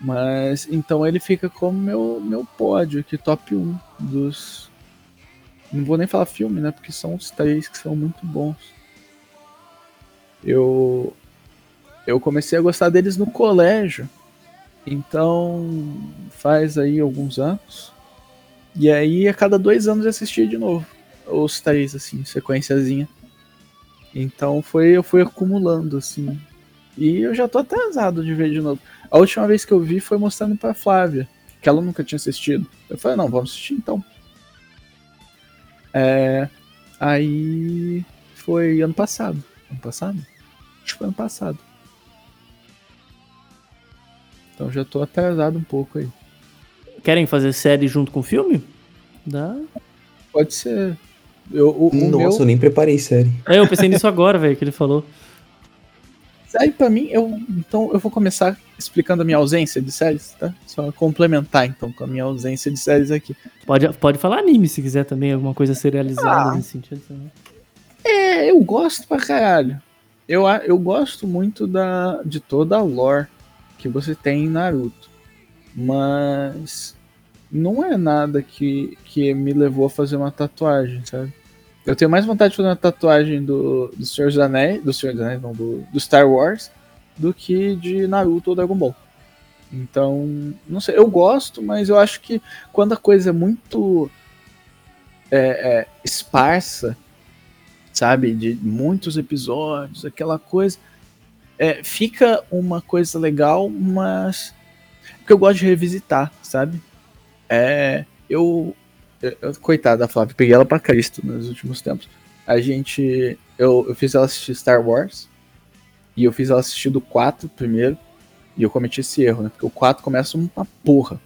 Mas então ele fica como meu, meu pódio aqui, top 1 dos. Não vou nem falar filme, né? Porque são os três que são muito bons. Eu eu comecei a gostar deles no colégio. Então, faz aí alguns anos. E aí, a cada dois anos eu assistia de novo. Os três, assim, sequenciazinha. Então, foi, eu fui acumulando, assim. E eu já tô atrasado de ver de novo. A última vez que eu vi foi mostrando pra Flávia, que ela nunca tinha assistido. Eu falei, não, vamos assistir então. É, aí foi ano passado. Ano passado? Acho que foi ano passado. Então já tô atrasado um pouco aí. Querem fazer série junto com o filme? Dá. Pode ser. Eu, o, o Nossa, meu... eu nem preparei série. É, eu pensei nisso agora, velho, que ele falou. Série pra mim, eu. Então eu vou começar explicando a minha ausência de séries, tá? Só complementar então com a minha ausência de séries aqui. Pode, pode falar anime se quiser também, alguma coisa serializada ah, nesse sentido também. É, eu gosto pra caralho. Eu, eu gosto muito da, de toda a lore que você tem em Naruto. Mas não é nada que, que me levou a fazer uma tatuagem, sabe? Eu tenho mais vontade de fazer uma tatuagem do, do Senhor dos Anéis, do Senhor dos Anéis, não, do, do Star Wars, do que de Naruto ou Dragon Ball. Então, não sei, eu gosto, mas eu acho que quando a coisa é muito é, é, esparsa, sabe, de muitos episódios, aquela coisa, é, fica uma coisa legal, mas que eu gosto de revisitar, sabe? É. Eu. eu coitada da Flávia, peguei ela pra Cristo nos últimos tempos. A gente. Eu, eu fiz ela assistir Star Wars. E eu fiz ela assistir do 4 primeiro. E eu cometi esse erro, né? Porque o 4 começa uma porra.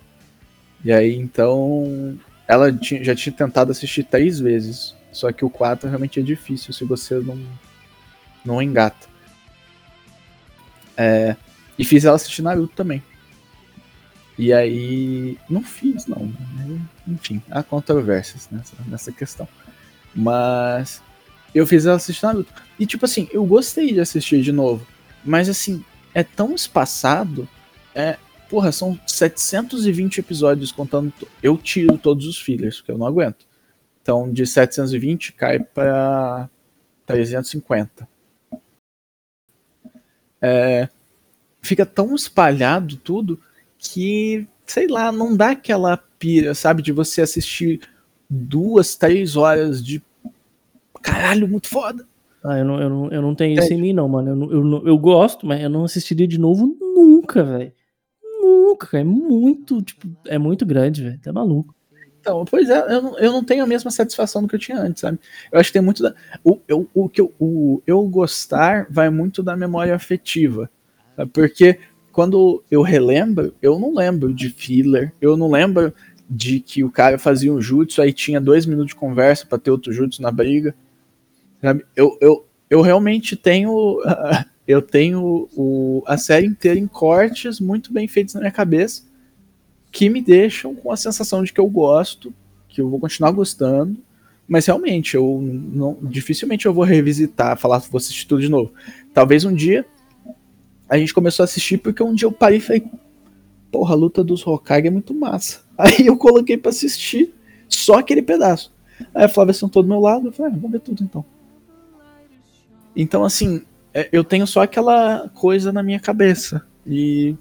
E aí, então. Ela tinha, já tinha tentado assistir três vezes. Só que o 4 realmente é difícil se você não, não engata. É, e fiz ela assistir Naruto também. E aí. Não fiz, não. Enfim, há controvérsias nessa, nessa questão. Mas. Eu fiz ela assistir Naruto. E tipo assim, eu gostei de assistir de novo. Mas assim, é tão espaçado. É, porra, são 720 episódios contando. Eu tiro todos os fillers, porque eu não aguento. Então, de 720 cai para 350. É, fica tão espalhado tudo que, sei lá, não dá aquela pira, sabe, de você assistir duas, três horas de caralho, muito foda. Ah, eu não, eu não, eu não tenho é. isso em mim, não, mano. Eu, eu, eu gosto, mas eu não assistiria de novo nunca, velho. Nunca. É muito, tipo, é muito grande, velho. Tá maluco. Então, pois é, eu não, eu não tenho a mesma satisfação do que eu tinha antes, sabe? Eu acho que tem muito da. O, eu, o que eu, o, eu gostar vai muito da memória afetiva. Sabe? Porque quando eu relembro, eu não lembro de filler, eu não lembro de que o cara fazia um jutsu, aí tinha dois minutos de conversa para ter outro jutsu na briga. Sabe? Eu, eu, eu realmente tenho. <laughs> eu tenho o, a série inteira em cortes muito bem feitos na minha cabeça que me deixam com a sensação de que eu gosto, que eu vou continuar gostando, mas realmente eu não, dificilmente eu vou revisitar, falar vou assistir tudo de novo. Talvez um dia a gente começou a assistir porque um dia eu parei e falei, porra, a luta dos Hokage é muito massa. <laughs> Aí eu coloquei para assistir só aquele pedaço. Aí a Flávia sentou do meu lado, eu falei, ah, vamos ver tudo então. Então assim, é, eu tenho só aquela coisa na minha cabeça e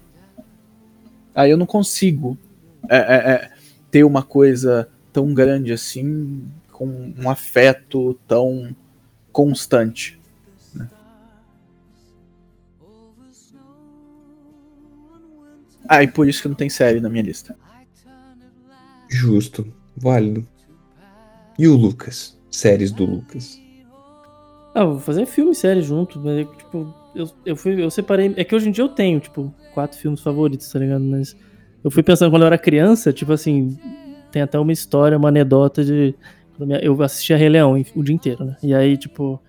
aí eu não consigo é, é, é, ter uma coisa tão grande assim, com um afeto tão constante. Né? Ah, e por isso que não tem série na minha lista. Justo, válido. E o Lucas? Séries do Lucas? Ah, vou fazer filme e série junto, mas, tipo, eu, eu, fui, eu separei. É que hoje em dia eu tenho, tipo, quatro filmes favoritos, tá ligado? Mas eu fui pensando quando eu era criança, tipo assim, tem até uma história, uma anedota de. Eu assistia Rei Leão o dia inteiro, né? E aí, tipo.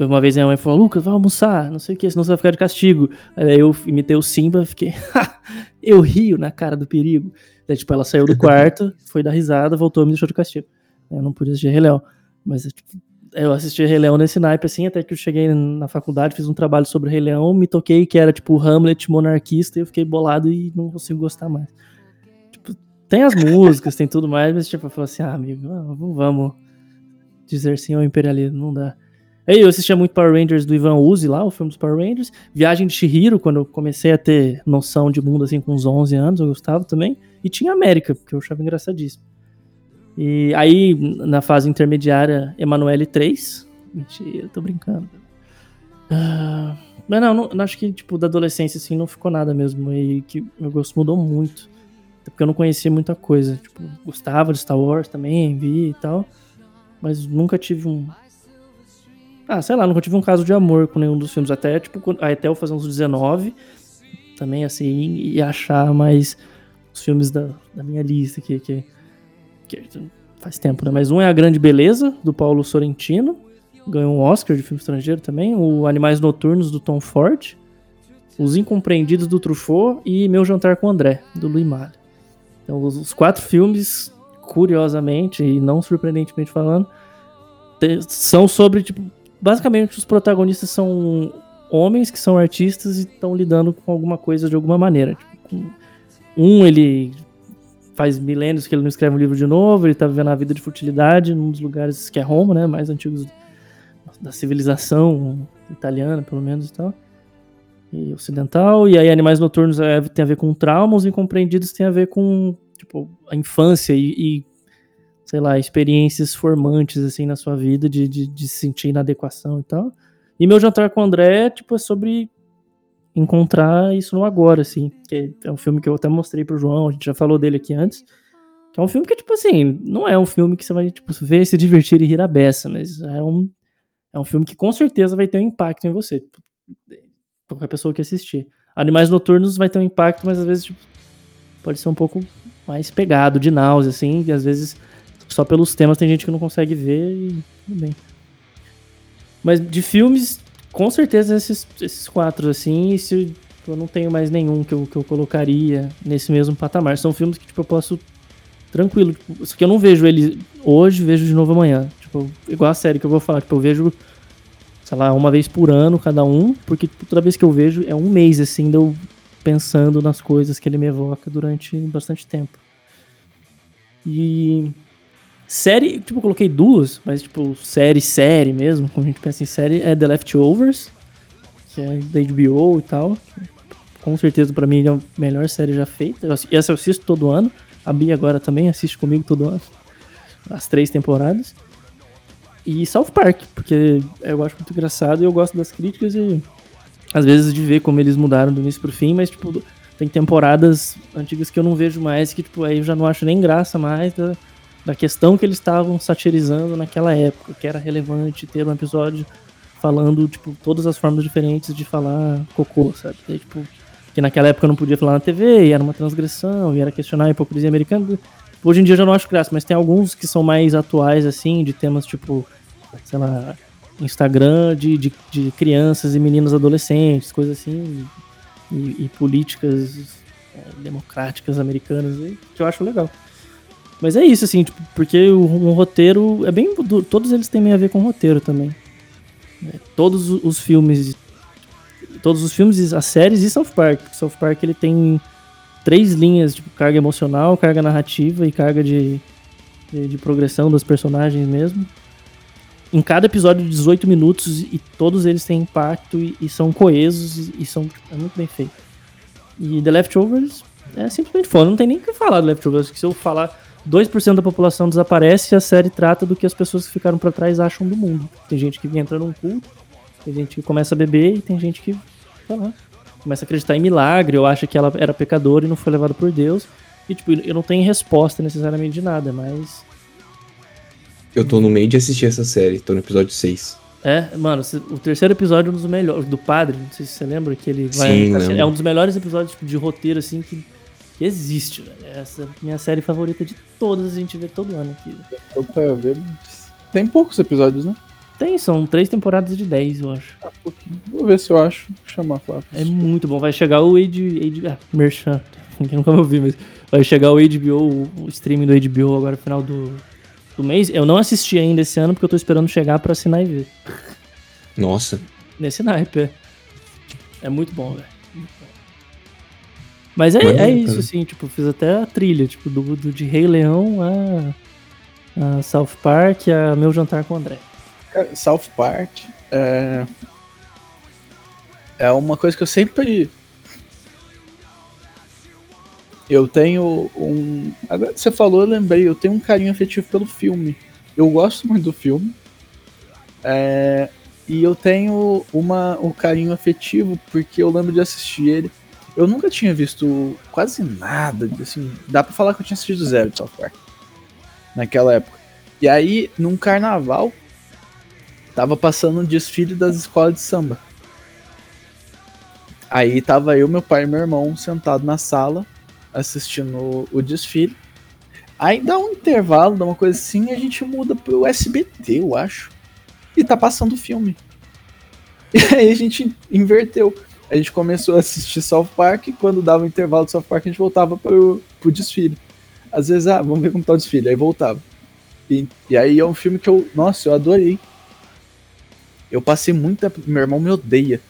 Uma vez minha mãe falou, Lucas, vai almoçar, não sei o que, senão você vai ficar de castigo. Aí eu imitei o Simba, fiquei. <laughs> eu rio na cara do perigo. Daí, tipo, ela saiu do quarto, <laughs> foi dar risada, voltou e me deixou de castigo. Eu não podia assistir Rei Leão. Mas, tipo, eu assisti Rei Leão nesse naipe, assim, até que eu cheguei na faculdade, fiz um trabalho sobre Rei Leão, me toquei que era, tipo, Hamlet monarquista, e eu fiquei bolado e não consigo gostar mais. Tipo, tem as músicas, tem tudo mais, mas, tipo, eu falei assim, ah, amigo, vamos dizer sim ao imperialismo, não dá. Aí eu assistia muito Power Rangers do Ivan Uzi lá, o filme dos Power Rangers. Viagem de Shihiro, quando eu comecei a ter noção de mundo, assim, com uns 11 anos, eu gostava também. E tinha América, porque eu achava engraçadíssimo. E aí, na fase intermediária, Emanuele 3. Mentira, tô brincando. Uh, mas não, não, acho que, tipo, da adolescência, assim, não ficou nada mesmo. E que meu gosto mudou muito. Até porque eu não conhecia muita coisa. Tipo, gostava de Star Wars também, vi e tal. Mas nunca tive um. Ah, sei lá, nunca tive um caso de amor com nenhum dos filmes. Até, tipo, até eu fazer uns 19. Também, assim, e achar mais os filmes da, da minha lista, que, que que faz tempo, né? Mas um é A Grande Beleza, do Paulo Sorrentino. Ganhou um Oscar de filme estrangeiro também. O Animais Noturnos, do Tom Ford. Os Incompreendidos, do Truffaut. E Meu Jantar com André, do Louis Malle. Então, os, os quatro filmes, curiosamente e não surpreendentemente falando, são sobre, tipo, basicamente os protagonistas são homens que são artistas e estão lidando com alguma coisa de alguma maneira. Tipo, um, ele faz milênios que ele não escreve um livro de novo, ele tá vivendo a vida de futilidade num dos lugares que é Roma, né, mais antigos da civilização italiana, pelo menos e tal, e ocidental, e aí Animais Noturnos é, tem a ver com traumas, Incompreendidos tem a ver com, tipo, a infância e, e sei lá, experiências formantes, assim, na sua vida, de, de, de se sentir inadequação e tal. E meu jantar com o André, tipo, é sobre encontrar isso no agora, assim. Que é um filme que eu até mostrei pro João, a gente já falou dele aqui antes. Que é um filme que, tipo assim, não é um filme que você vai, tipo, ver, se divertir e rir a beça, mas é um, é um filme que com certeza vai ter um impacto em você. Tipo, qualquer pessoa que assistir. Animais Noturnos vai ter um impacto, mas às vezes, tipo, pode ser um pouco mais pegado, de náusea, assim, e às vezes só pelos temas tem gente que não consegue ver e tudo bem. Mas de filmes, com certeza esses, esses quatro, assim, e se eu não tenho mais nenhum que eu, que eu colocaria nesse mesmo patamar. São filmes que, tipo, eu posso tranquilo. Tipo, só que eu não vejo ele hoje, vejo de novo amanhã. Tipo, igual a série que eu vou falar, tipo, eu vejo, sei lá, uma vez por ano cada um, porque toda vez que eu vejo é um mês, assim, de eu pensando nas coisas que ele me evoca durante bastante tempo. E série, tipo, coloquei duas, mas tipo, série, série mesmo, quando a gente pensa em série, é The Leftovers, que é da HBO e tal. Com certeza para mim é a melhor série já feita. Essa eu assisto todo ano. A Bia agora também assiste comigo todo ano. As três temporadas. E South Park, porque eu acho muito engraçado e eu gosto das críticas e às vezes de ver como eles mudaram do início pro fim, mas tipo, tem temporadas antigas que eu não vejo mais, que tipo, aí eu já não acho nem graça mais da, da questão que eles estavam satirizando naquela época, que era relevante ter um episódio falando, tipo, todas as formas diferentes de falar cocô, sabe? Daí, tipo, que naquela época não podia falar na TV, e era uma transgressão, e era questionar a hipocrisia americana. Hoje em dia eu já não acho graça, mas tem alguns que são mais atuais, assim, de temas tipo, sei lá, Instagram de, de, de crianças e meninos adolescentes, coisas assim, e, e políticas é, democráticas americanas, que eu acho legal. Mas é isso, assim, tipo, porque um roteiro é bem. Todos eles têm a ver com roteiro também. É, todos os filmes. Todos os filmes, as séries e South Park. South Park ele tem três linhas, tipo, carga emocional, carga narrativa e carga de, de, de progressão dos personagens mesmo. Em cada episódio de 18 minutos e todos eles têm impacto e, e são coesos e, e são é muito bem feito. E The Leftovers é simplesmente foda, não tem nem o que falar do Leftovers, que se eu falar 2% da população desaparece e a série trata do que as pessoas que ficaram para trás acham do mundo. Tem gente que entra num culto, tem gente que começa a beber e tem gente que, sei lá, começa a acreditar em milagre ou acha que ela era pecadora e não foi levada por Deus. E, tipo, eu não tenho resposta necessariamente de nada, mas. Eu tô no meio de assistir essa série, tô no episódio 6. É, mano, o terceiro episódio é um dos melhores, do padre, não sei se você lembra, que ele vai. Sim, é um dos melhores episódios tipo, de roteiro, assim, que que existe, velho. Essa é a minha série favorita de todas, a gente vê todo ano aqui. ver. Tem poucos episódios, né? Tem, são três temporadas de 10, eu acho. Ah, Vou ver se eu acho. Vou chamar Flávio. É muito bom. Vai chegar o HBO. Ah, Merchan. <laughs> Ninguém nunca me ouviu, mas. Vai chegar o HBO, o streaming do HBO agora no final do, do mês. Eu não assisti ainda esse ano porque eu tô esperando chegar pra assinar e ver. Nossa. Nesse naipe, é. É muito bom, velho. Mas é, é isso, assim, tipo, fiz até a trilha, tipo, do, do de Rei Leão a, a South Park, a Meu Jantar com o André. Cara, South Park é... é uma coisa que eu sempre. Eu tenho um. Agora que você falou, eu lembrei, eu tenho um carinho afetivo pelo filme. Eu gosto muito do filme. É... E eu tenho uma, um carinho afetivo porque eu lembro de assistir ele eu nunca tinha visto quase nada, assim, dá pra falar que eu tinha assistido zero de South Park naquela época. E aí, num carnaval, tava passando um desfile das escolas de samba. Aí tava eu, meu pai e meu irmão sentado na sala, assistindo o, desfile. Aí dá um intervalo, dá uma coisa assim, e a gente muda pro SBT, eu acho. E tá passando o filme. <laughs> E aí a gente inverteu a gente começou a assistir South Park e quando dava o intervalo do South Park a gente voltava pro, pro desfile. Às vezes, ah, vamos ver como tá o desfile, aí voltava. E, e aí é um filme que eu, nossa, eu adorei. Eu passei tempo, meu irmão me odeia,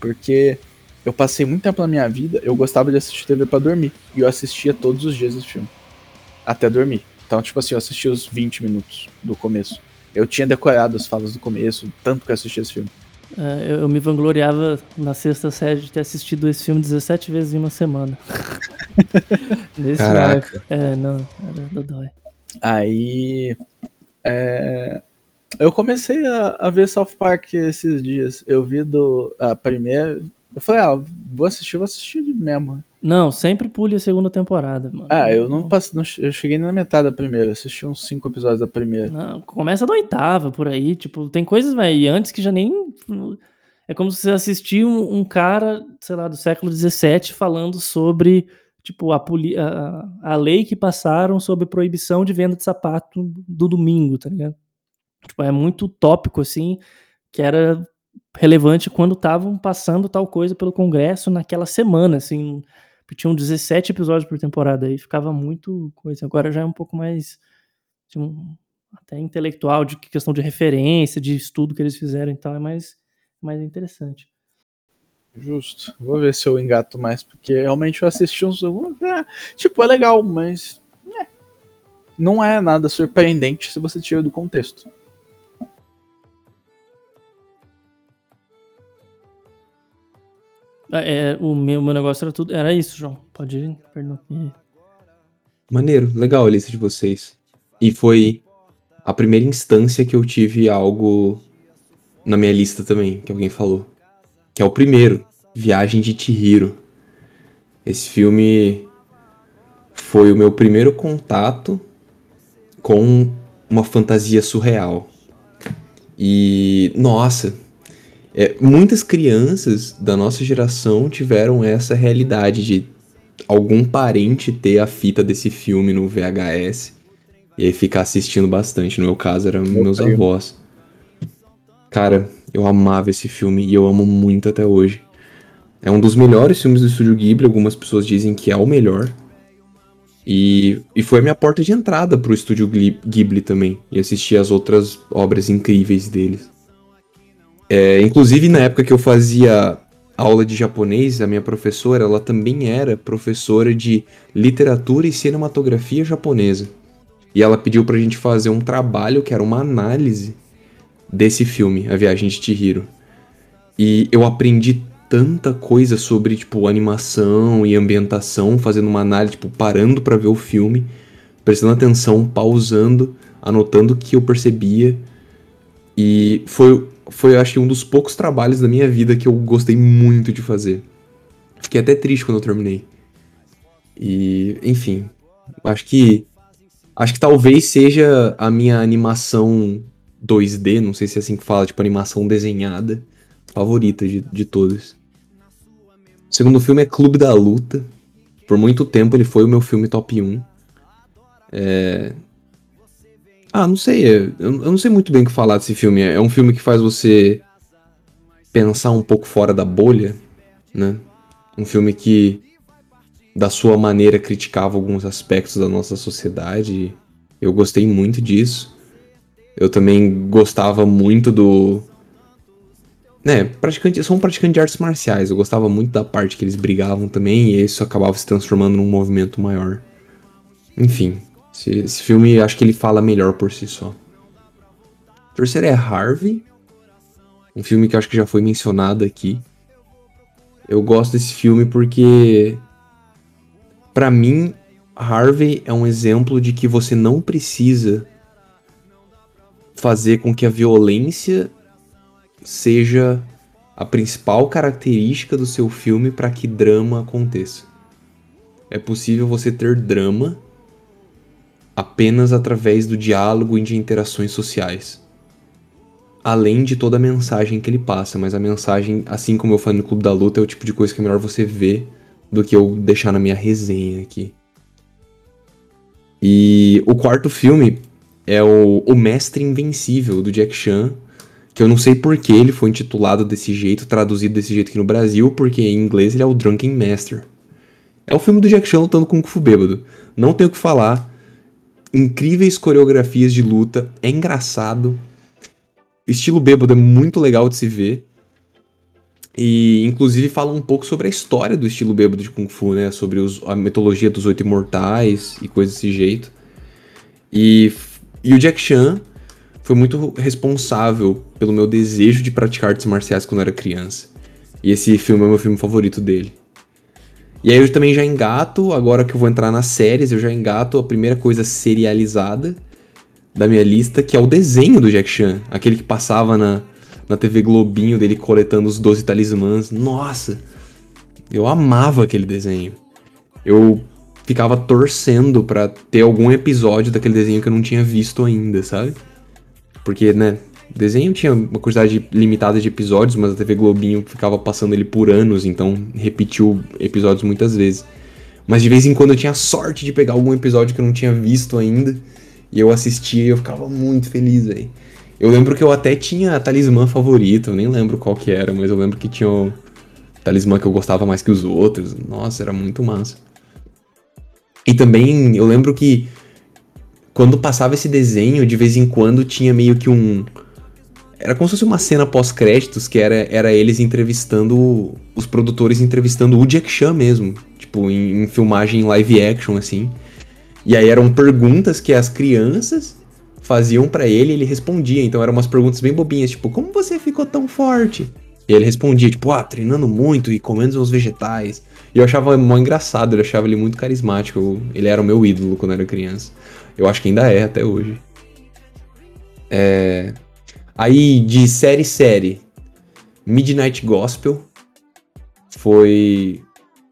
porque eu passei muito tempo na minha vida, eu gostava de assistir TV para dormir, e eu assistia todos os dias esse filme, até dormir. Então, tipo assim, eu assistia os 20 minutos do começo. Eu tinha decorado as falas do começo, tanto que eu assistia esse filme. É, eu, eu, me vangloriava na sexta série de ter assistido esse filme 17 vezes em uma semana. <laughs> Nesse Caraca. É, não, era dodói. Aí. É, eu comecei a, a, ver South Park esses dias. Eu vi do. A primeira. Eu falei, ah, vou assistir, vou assistir mesmo. Não, sempre pule a segunda temporada, mano. Ah, eu não passei. Eu cheguei na metade da primeira, assisti uns cinco episódios da primeira. Não, começa da oitava, por aí. Tipo, tem coisas, velho, antes que já nem. É como se você assistir um, um cara, sei lá, do século XVII falando sobre, tipo, a, poli a, a lei que passaram sobre proibição de venda de sapato do domingo, tá ligado? Tipo, é muito tópico, assim, que era relevante quando estavam passando tal coisa pelo Congresso naquela semana, assim. Tinham 17 episódios por temporada aí, ficava muito coisa. Agora já é um pouco mais. Até intelectual, de questão de referência, de estudo que eles fizeram e tal, é mais, mais interessante. Justo. Vou ver se eu engato mais, porque realmente eu assisti uns. É, tipo, é legal, mas. É, não é nada surpreendente se você tira do contexto. É, o meu, meu negócio era tudo. Era isso, João. Pode ir, perdão. Maneiro, legal a lista de vocês. E foi a primeira instância que eu tive algo na minha lista também, que alguém falou. Que é o primeiro, Viagem de Chihiro. Esse filme foi o meu primeiro contato com uma fantasia surreal. E, nossa, é, muitas crianças da nossa geração tiveram essa realidade de algum parente ter a fita desse filme no VHS e aí ficar assistindo bastante. No meu caso, eram meu meus primo. avós. Cara, eu amava esse filme e eu amo muito até hoje. É um dos melhores filmes do Estúdio Ghibli, algumas pessoas dizem que é o melhor. E, e foi a minha porta de entrada pro Estúdio Ghibli também, e assistir as outras obras incríveis deles. É, inclusive, na época que eu fazia aula de japonês, a minha professora, ela também era professora de literatura e cinematografia japonesa. E ela pediu pra gente fazer um trabalho que era uma análise desse filme, A Viagem de Chihiro. E eu aprendi tanta coisa sobre, tipo, animação e ambientação, fazendo uma análise, tipo, parando para ver o filme, prestando atenção, pausando, anotando o que eu percebia. E foi foi, acho um dos poucos trabalhos da minha vida que eu gostei muito de fazer. Fiquei até triste quando eu terminei. E, enfim, acho que. Acho que talvez seja a minha animação 2D, não sei se é assim que fala, tipo animação desenhada, favorita de, de todas. O segundo filme é Clube da Luta. Por muito tempo ele foi o meu filme top 1. É, ah, não sei. Eu, eu não sei muito bem o que falar desse filme. É um filme que faz você pensar um pouco fora da bolha, né? Um filme que, da sua maneira, criticava alguns aspectos da nossa sociedade. Eu gostei muito disso. Eu também gostava muito do. Né, praticante, sou um praticante de artes marciais. Eu gostava muito da parte que eles brigavam também, e isso acabava se transformando num movimento maior. Enfim, esse, esse filme, acho que ele fala melhor por si só. O terceiro é Harvey. Um filme que acho que já foi mencionado aqui. Eu gosto desse filme porque, para mim, Harvey é um exemplo de que você não precisa fazer com que a violência seja a principal característica do seu filme para que drama aconteça. É possível você ter drama apenas através do diálogo e de interações sociais. Além de toda a mensagem que ele passa, mas a mensagem, assim como eu falei no Clube da Luta, é o tipo de coisa que é melhor você ver do que eu deixar na minha resenha aqui. E o quarto filme é o, o Mestre Invencível, do Jack Chan, que eu não sei por que ele foi intitulado desse jeito, traduzido desse jeito aqui no Brasil, porque em inglês ele é o Drunken Master. É o filme do Jack Chan lutando com o Kung Fu bêbado. Não tenho o que falar incríveis coreografias de luta, é engraçado. O estilo bêbado é muito legal de se ver. E inclusive fala um pouco sobre a história do estilo bêbado de Kung Fu, né? Sobre os, a mitologia dos oito imortais e coisas desse jeito. E, e o Jack Chan foi muito responsável pelo meu desejo de praticar artes marciais quando eu era criança. E esse filme é meu filme favorito dele. E aí eu também já engato, agora que eu vou entrar nas séries, eu já engato a primeira coisa serializada da minha lista, que é o desenho do Jack Chan. Aquele que passava na, na TV Globinho dele coletando os 12 talismãs. Nossa! Eu amava aquele desenho. Eu ficava torcendo pra ter algum episódio daquele desenho que eu não tinha visto ainda, sabe? Porque, né, desenho tinha uma quantidade limitada de episódios, mas a TV Globinho ficava passando ele por anos, então repetiu episódios muitas vezes. Mas de vez em quando eu tinha sorte de pegar algum episódio que eu não tinha visto ainda, e eu assistia e eu ficava muito feliz, aí. Eu lembro que eu até tinha a talismã favorito, eu nem lembro qual que era, mas eu lembro que tinha o talismã que eu gostava mais que os outros. Nossa, era muito massa. E também eu lembro que quando passava esse desenho, de vez em quando tinha meio que um. Era como se fosse uma cena pós-créditos, que era, era eles entrevistando. Os produtores entrevistando o Jack Chan mesmo. Tipo, em, em filmagem live action, assim. E aí eram perguntas que as crianças faziam para ele e ele respondia. Então eram umas perguntas bem bobinhas, tipo, como você ficou tão forte? E ele respondia, tipo, ah, treinando muito e comendo os vegetais. E eu achava mó engraçado, eu achava ele muito carismático. Ele era o meu ídolo quando eu era criança. Eu acho que ainda é até hoje. É... Aí, de série série, Midnight Gospel foi.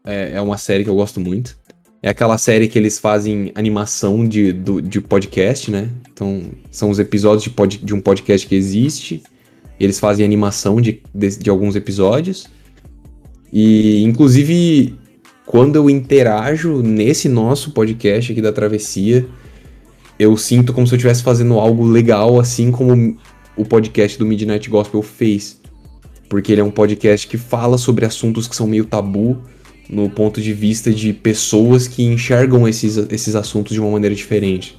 É, é, uma série que eu gosto muito. É aquela série que eles fazem animação de, do, de podcast, né? Então, são os episódios de, pod, de um podcast que existe eles fazem animação de, de, de alguns episódios. E, inclusive, quando eu interajo nesse nosso podcast aqui da Travessia, eu sinto como se eu estivesse fazendo algo legal, assim como o podcast do Midnight Gospel fez. Porque ele é um podcast que fala sobre assuntos que são meio tabu, no ponto de vista de pessoas que enxergam esses, esses assuntos de uma maneira diferente.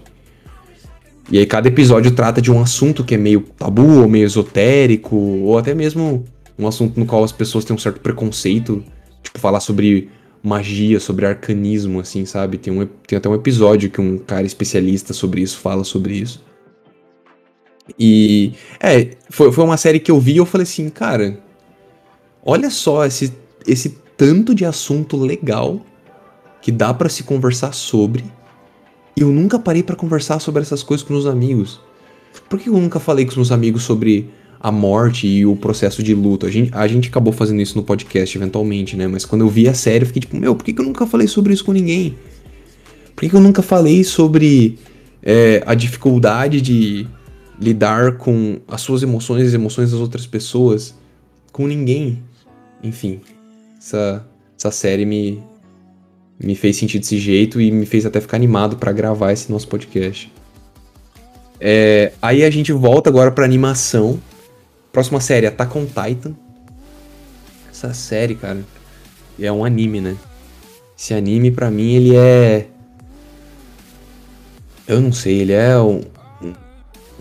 E aí cada episódio trata de um assunto que é meio tabu, ou meio esotérico, ou até mesmo um assunto no qual as pessoas têm um certo preconceito. Tipo, falar sobre magia, sobre arcanismo, assim, sabe? Tem, um, tem até um episódio que um cara especialista sobre isso fala sobre isso. E. É, foi, foi uma série que eu vi e eu falei assim, cara. Olha só esse, esse tanto de assunto legal que dá para se conversar sobre e eu nunca parei para conversar sobre essas coisas com meus amigos. Por que eu nunca falei com os meus amigos sobre a morte e o processo de luto? A gente, a gente acabou fazendo isso no podcast eventualmente, né? Mas quando eu vi a série, eu fiquei tipo, meu, por que, que eu nunca falei sobre isso com ninguém? Por que, que eu nunca falei sobre é, a dificuldade de lidar com as suas emoções e emoções das outras pessoas com ninguém? Enfim, essa, essa série me, me fez sentir desse jeito e me fez até ficar animado para gravar esse nosso podcast. É, aí a gente volta agora pra animação. Próxima série, Attack on Titan. Essa série, cara, é um anime, né? Esse anime, para mim, ele é. Eu não sei, ele é um,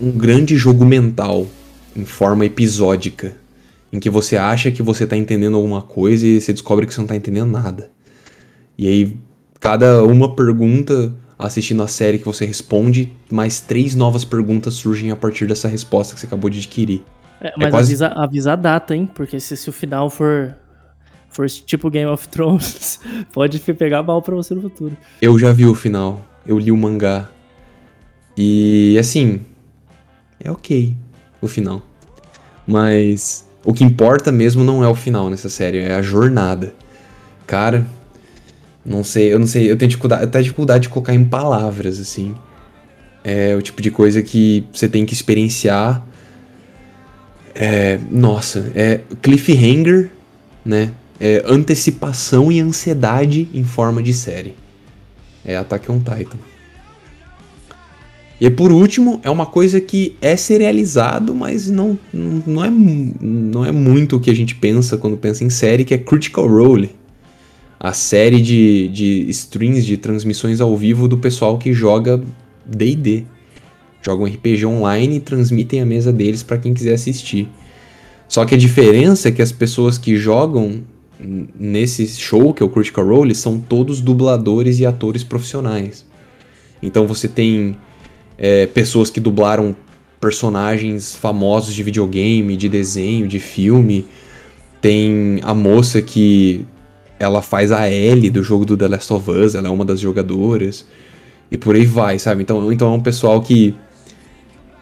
um grande jogo mental em forma episódica. Em que você acha que você tá entendendo alguma coisa e você descobre que você não tá entendendo nada. E aí, cada uma pergunta assistindo a série que você responde, mais três novas perguntas surgem a partir dessa resposta que você acabou de adquirir. É, mas é quase... avisa, avisa a data, hein? Porque se, se o final for, for tipo Game of Thrones, <laughs> pode pegar mal pra você no futuro. Eu já vi o final. Eu li o mangá. E assim. É ok o final. Mas o que importa mesmo não é o final nessa série, é a jornada. Cara, não sei, eu não sei, eu tenho dificuldade, até dificuldade de colocar em palavras, assim. É o tipo de coisa que você tem que experienciar. É, nossa, é cliffhanger, né? É antecipação e ansiedade em forma de série. É Attack on Titan. E por último, é uma coisa que é serializado, mas não, não, é, não é muito o que a gente pensa quando pensa em série, que é Critical Role a série de, de streams, de transmissões ao vivo do pessoal que joga DD. Jogam RPG online e transmitem a mesa deles para quem quiser assistir. Só que a diferença é que as pessoas que jogam nesse show, que é o Critical Role, são todos dubladores e atores profissionais. Então você tem é, pessoas que dublaram personagens famosos de videogame, de desenho, de filme. Tem a moça que ela faz a Ellie do jogo do The Last of Us, ela é uma das jogadoras. E por aí vai, sabe? Então, então é um pessoal que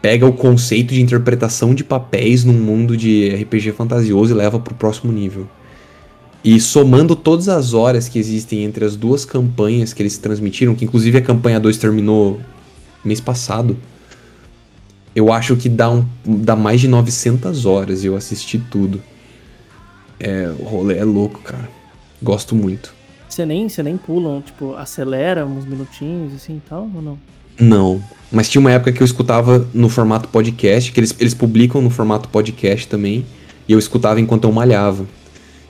pega o conceito de interpretação de papéis num mundo de RPG fantasioso e leva pro próximo nível. E somando todas as horas que existem entre as duas campanhas que eles transmitiram, que inclusive a campanha 2 terminou mês passado, eu acho que dá, um, dá mais de 900 horas e eu assisti tudo. É, o rolê é louco, cara. Gosto muito. Você nem, você nem pula, tipo, acelera uns minutinhos assim e tal, ou não? Não. Mas tinha uma época que eu escutava no formato podcast, que eles, eles publicam no formato podcast também, e eu escutava enquanto eu malhava.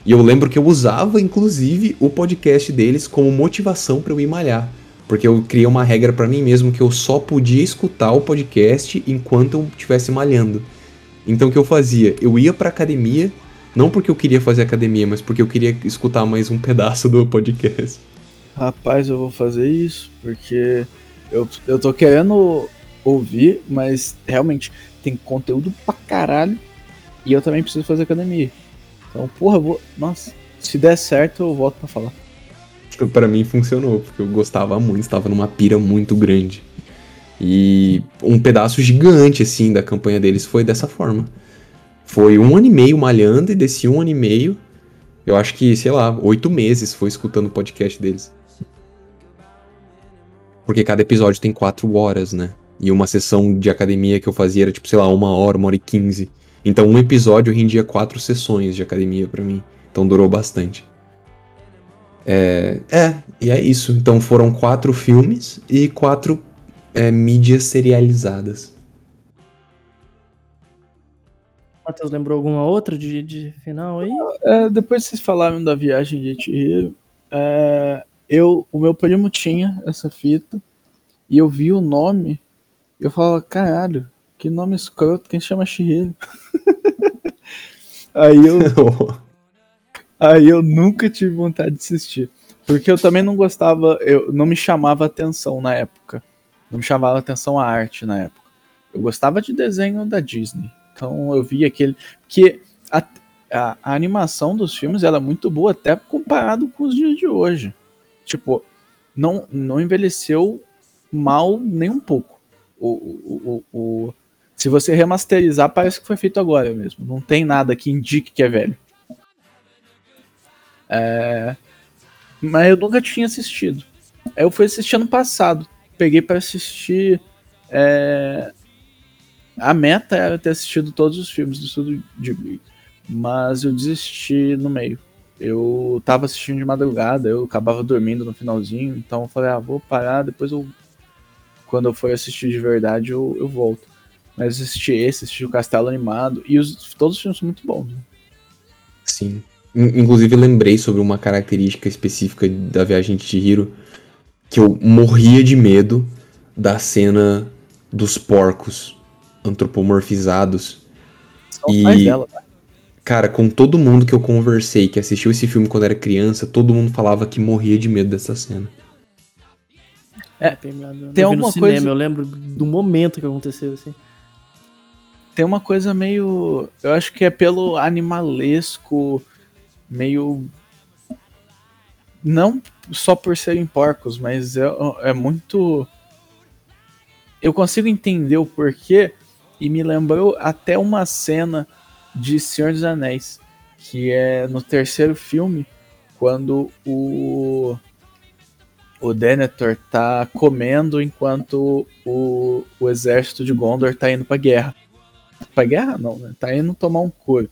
E eu lembro que eu usava, inclusive, o podcast deles como motivação para eu ir malhar. Porque eu criei uma regra para mim mesmo que eu só podia escutar o podcast enquanto eu estivesse malhando. Então o que eu fazia? Eu ia pra academia, não porque eu queria fazer academia, mas porque eu queria escutar mais um pedaço do podcast. Rapaz, eu vou fazer isso, porque eu, eu tô querendo ouvir, mas realmente tem conteúdo pra caralho. E eu também preciso fazer academia. Então, porra, vou. Nossa, se der certo, eu volto pra falar. Para mim funcionou, porque eu gostava muito, estava numa pira muito grande. E um pedaço gigante, assim, da campanha deles foi dessa forma. Foi um ano e meio malhando, e desse um ano e meio, eu acho que, sei lá, oito meses foi escutando o podcast deles. Porque cada episódio tem quatro horas, né? E uma sessão de academia que eu fazia era, tipo, sei lá, uma hora, uma hora e quinze. Então um episódio rendia quatro sessões de academia para mim. Então durou bastante. É, é, e é isso. Então foram quatro filmes e quatro é, mídias serializadas. Matheus, lembrou alguma outra de, de final aí? É, depois vocês falaram da viagem de Chihiro, é, eu, o meu primo tinha essa fita e eu vi o nome e eu falo, caralho, que nome escroto, quem chama Chihiro? <laughs> aí eu <laughs> aí eu nunca tive vontade de assistir, porque eu também não gostava, eu não me chamava atenção na época. Não me chamava atenção a arte na época. Eu gostava de desenho da Disney. Então eu vi aquele. Que a, a, a, animação dos filmes ela é muito boa, até comparado com os dias de hoje. Tipo, não, não envelheceu mal nem um pouco. O, o, o, o, se você remasterizar, parece que foi feito agora mesmo. Não tem nada que indique que é velho. É... Mas eu nunca tinha assistido. Eu fui assistir ano passado. Peguei para assistir. É a meta era ter assistido todos os filmes do Estúdio Ghibli, mas eu desisti no meio. Eu tava assistindo de madrugada, eu acabava dormindo no finalzinho, então eu falei, ah, vou parar, depois eu. Quando eu for assistir de verdade, eu, eu volto. Mas assisti esse, assisti o Castelo Animado, e os, todos os filmes são muito bons. Né? Sim. Inclusive, lembrei sobre uma característica específica da Viagem de Chihiro, que eu morria de medo da cena dos porcos antropomorfizados. São e, dela, cara, com todo mundo que eu conversei que assistiu esse filme quando era criança, todo mundo falava que morria de medo dessa cena. É, tem, tem alguma coisa. Cinema, eu lembro do momento que aconteceu assim. Tem uma coisa meio. Eu acho que é pelo animalesco, meio. Não só por serem porcos, mas é, é muito. Eu consigo entender o porquê, e me lembrou até uma cena de Senhor dos Anéis, que é no terceiro filme, quando o o Denethor tá comendo enquanto o, o exército de Gondor tá indo pra guerra. Pra guerra não, né? Tá indo tomar um couro.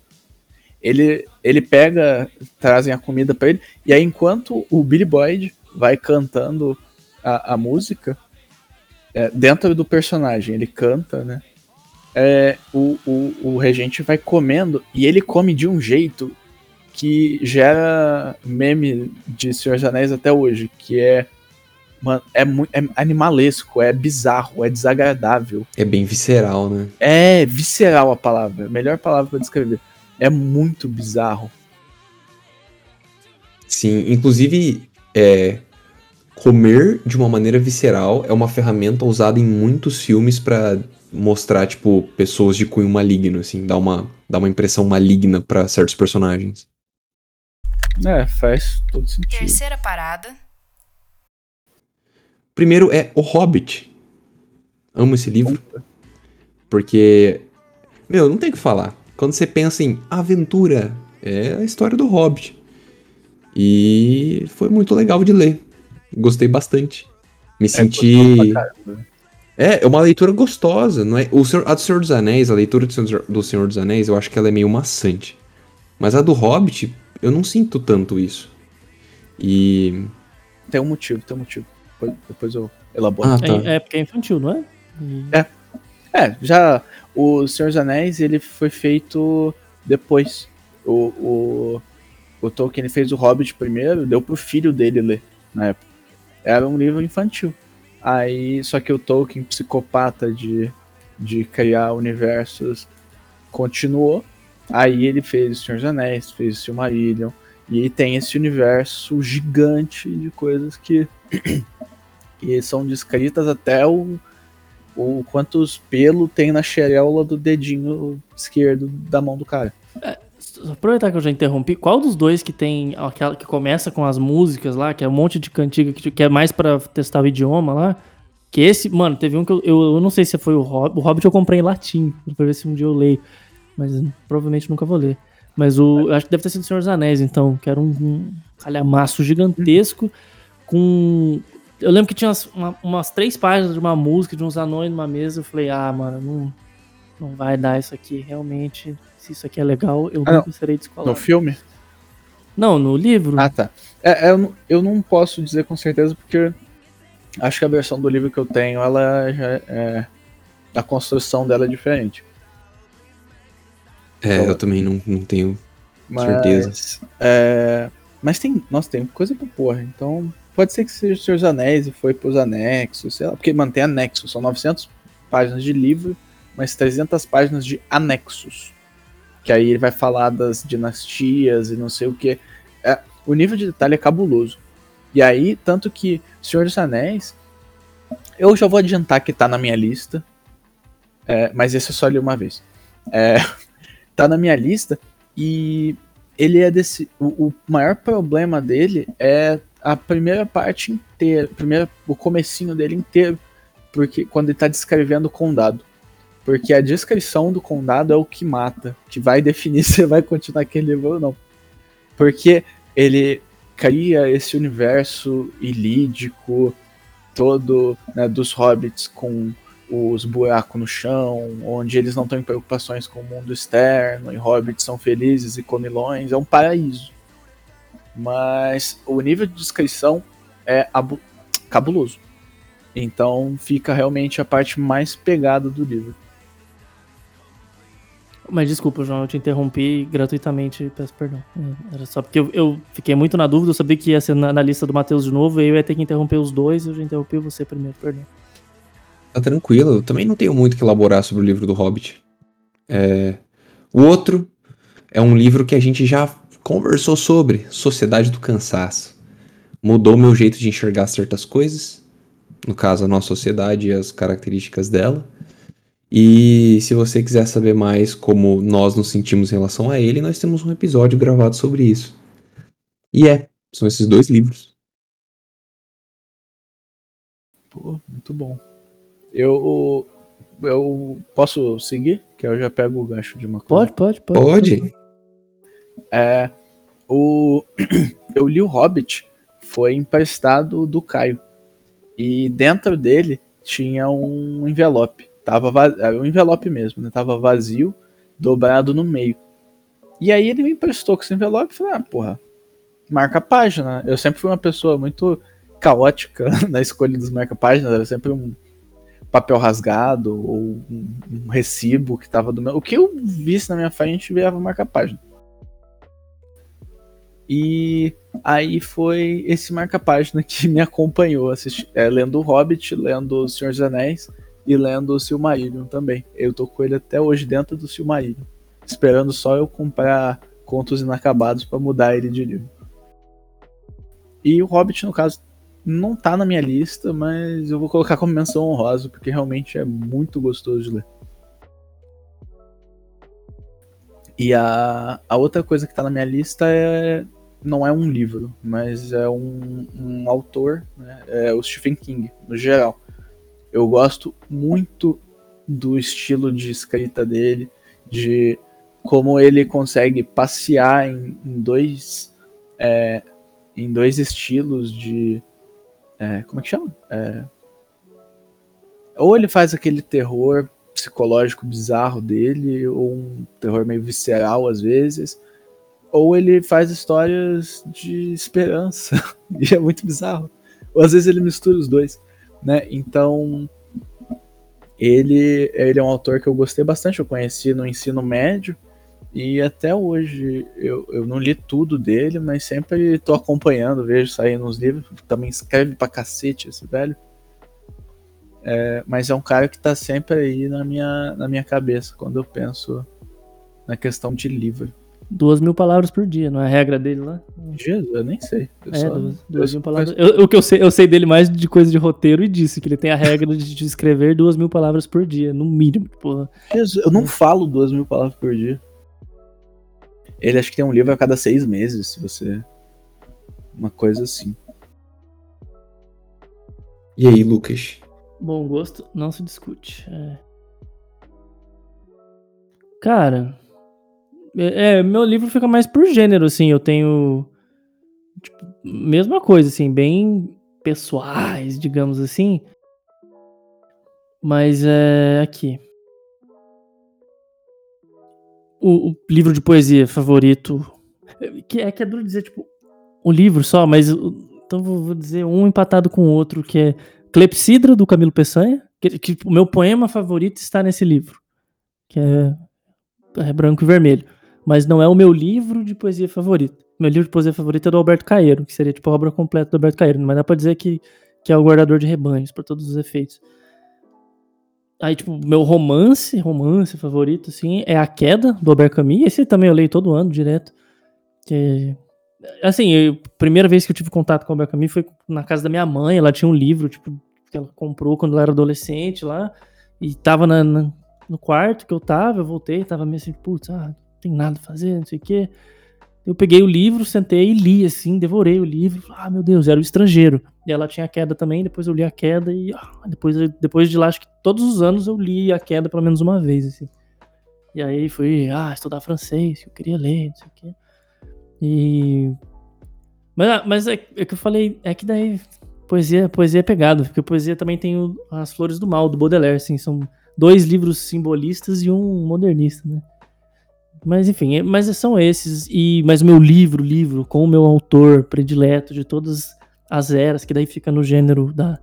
Ele, ele pega, trazem a comida para ele, e aí enquanto o Billy Boyd vai cantando a, a música, é, dentro do personagem, ele canta, né? é, o, o, o regente vai comendo e ele come de um jeito que gera meme de Senhor dos Anéis até hoje, que é Mano, é, é animalesco, é bizarro, é desagradável. É bem visceral, né? É visceral a palavra, melhor palavra para descrever. É muito bizarro. Sim, inclusive, é, comer de uma maneira visceral é uma ferramenta usada em muitos filmes para mostrar, tipo, pessoas de cunho maligno, assim, dar uma, dar uma impressão maligna para certos personagens. É, faz todo sentido. Terceira parada. Primeiro é O Hobbit. Amo esse livro. Porque, meu, não tem o que falar. Quando você pensa em aventura, é a história do Hobbit. E foi muito legal de ler. Gostei bastante. Me senti. É, é uma leitura gostosa, não é? O Senhor, a do Senhor dos Anéis, a leitura do Senhor, do Senhor dos Anéis, eu acho que ela é meio maçante. Mas a do Hobbit, eu não sinto tanto isso. E. Tem um motivo, tem um motivo. Depois, depois eu elaboro. Ah, tá. É, é porque é infantil, não é? E- É, já o Senhor dos Anéis, ele foi feito depois. O, o, o Tolkien fez o Hobbit primeiro, deu pro filho dele ler na época. Era um livro infantil. Aí, só que o Tolkien, psicopata de, de criar universos, continuou. Aí ele fez o Senhor dos Anéis, fez o Silmarillion. E tem esse universo gigante de coisas que, <clears throat> que são descritas até o, o quantos pelo tem na xerela do dedinho esquerdo da mão do cara. Só Aproveitar que eu já interrompi, qual dos dois que tem aquela que começa com as músicas lá, que é um monte de cantiga que, que é mais pra testar o idioma lá? Que esse, mano, teve um que eu, eu, eu não sei se foi o Hobbit. O Hobbit eu comprei em latim, pra ver se um dia eu leio. Mas provavelmente nunca vou ler. Mas o, eu acho que deve ter sido o Senhor dos Anéis, então, que era um, um calhamaço gigantesco com. Eu lembro que tinha umas, uma- umas três páginas de uma música de uns anões numa mesa. Eu falei, ah, mano, não, não vai dar isso aqui. Realmente, se isso aqui é legal, eu Ah, nunca serei descolado. No filme? Não, no livro. Ah, tá. É, é, eu, não- eu não posso dizer com certeza porque acho que a versão do livro que eu tenho, ela já é. A construção dela é diferente. É, eu também não, não tenho. Mas, Certeza. é, mas tem. Nossa, tem coisa pra porra. Então, pode ser que seja os seus anéis e foi pros anexos, sei lá. Porque mantém anexos. São 900 páginas de livro, mas 300 páginas de anexos. Que aí ele vai falar das dinastias e não sei o que. É, o nível de detalhe é cabuloso. E aí, tanto que Senhor dos Anéis, eu já vou adiantar que tá na minha lista. É, mas esse eu só li uma vez. É, <laughs> tá na minha lista e ele é desse. O, o maior problema dele é a primeira parte inteira, o comecinho dele inteiro, porque quando ele tá descrevendo o condado. Porque a descrição do condado é o que mata, que vai definir <laughs> se vai continuar aquele livro ou não. Porque ele cria esse universo ilídico todo né, dos hobbits com os buracos no chão, onde eles não têm preocupações com o mundo externo, e hobbits são felizes e comilões, é um paraíso. Mas o nível de descrição é abu- cabuloso. Então fica realmente a parte mais pegada do livro. Mas desculpa, João, eu te interrompi gratuitamente, peço perdão. É, Era só porque eu, eu fiquei muito na dúvida, eu sabia que ia ser na, na lista do Matheus de novo, e aí eu ia ter que interromper os dois, eu já interrompi você primeiro, perdão. Tá tranquilo, eu também não tenho muito que elaborar sobre o livro do Hobbit. É, O outro é um livro que a gente já conversou sobre, Sociedade do Cansaço. Mudou meu jeito de enxergar certas coisas, no caso a nossa sociedade e as características dela. E se você quiser saber mais como nós nos sentimos em relação a ele, nós temos um episódio gravado sobre isso. E é, são esses dois livros. Pô, muito bom. Eu, eu posso seguir? Que eu já pego o gancho de uma coisa. Pode, pode, pode. Pode? É, o, <clears throat> eu li o Hobbit, foi emprestado do Caio. E dentro dele tinha um envelope. Tava va- era um envelope mesmo, né? Tava vazio, dobrado no meio. E aí ele me emprestou com esse envelope e falei, ah, porra, marca a página. Eu sempre fui uma pessoa muito caótica <laughs> na escolha dos marca-páginas, era sempre um papel rasgado ou um, um recibo que tava do meu. O que eu visse na minha frente virava marca-página. E aí foi esse marca-página que me acompanhou, assisti- é, lendo o Hobbit, lendo O Senhor dos Anéis e lendo o Silmarillion também. Eu tô com ele até hoje dentro do Silmarillion, esperando só eu comprar contos inacabados pra mudar ele de livro. E o Hobbit, no caso, não tá na minha lista, mas eu vou colocar como menção honrosa, porque realmente é muito gostoso de ler. E a, a outra coisa que tá na minha lista é não é um livro, mas é um, um autor, né? é o Stephen King, no geral. Eu gosto muito do estilo de escrita dele, de como ele consegue passear em, em dois é, em dois estilos de é, como é que chama? É, ou ele faz aquele terror psicológico bizarro dele, ou um terror meio visceral às vezes, ou ele faz histórias de esperança, <laughs> e é muito bizarro. Ou às vezes ele mistura os dois, né? Então, ele, ele é um autor que eu gostei bastante, eu conheci no ensino médio, e até hoje eu, eu não li tudo dele, mas sempre tô acompanhando, vejo saindo uns livros, também escreve pra cacete esse velho. É, mas é um cara que tá sempre aí na minha, na minha cabeça quando eu penso na questão de livro. Duas mil palavras por dia, não é a regra dele lá? Jesus, eu nem sei. Eu é, só- duas, duas mil palavras. Eu- o que eu sei, eu sei dele mais de coisa de roteiro e disse que ele tem a regra de, de escrever duas mil palavras por dia, no mínimo. Porra. Jesus, eu não falo duas mil palavras por dia. Ele acho que tem um livro a cada seis meses, se você. Uma coisa assim. E aí, Lucas? Bom gosto não se discute. é. Cara, é, é, meu livro fica mais por gênero, assim. Eu tenho. tipo, mesma coisa, assim, bem pessoais, digamos assim. Mas é aqui. O, o livro de poesia favorito. Que é que é duro dizer, tipo, um livro só, mas. Então vou vou dizer um empatado com o outro, que é Clepsidra, do Camilo Peçanha, que, que o meu poema favorito está nesse livro, que é, é branco e vermelho. Mas não é o meu livro de poesia favorito. Meu livro de poesia favorito é do Alberto Caeiro, que seria tipo a obra completa do Alberto Caeiro, mas dá pra dizer que, que é o guardador de rebanhos, para todos os efeitos. Aí, tipo, meu romance, romance favorito, assim, é A Queda, do Albert Camus. Esse também eu leio todo ano, direto. Que assim, eu- a primeira vez que eu tive contato com Albert Camus foi na casa da minha mãe. Ela tinha um livro, tipo, que ela comprou quando ela era adolescente lá. E tava na- na- no quarto que eu tava, eu voltei, tava meio assim, putz, ah, não tem nada a fazer, não sei o quê. Eu peguei o livro, sentei e li, assim, devorei o livro. Ah, meu Deus, era o estrangeiro. E ela tinha a queda também, depois eu li a queda e ah, depois, depois de lá, acho que todos os anos eu li a queda pelo menos uma vez, assim. E aí fui, ah, estudar francês, eu queria ler, não sei o quê. E. Mas, ah, mas é, é que eu falei, é que daí poesia, poesia é pegado, porque poesia também tem o- As Flores do Mal, do Baudelaire, assim, são dois livros simbolistas e um modernista, né? Mas enfim, é- mas são esses. E mas o meu livro, livro com o meu autor predileto de todas as eras, que daí fica no gênero da,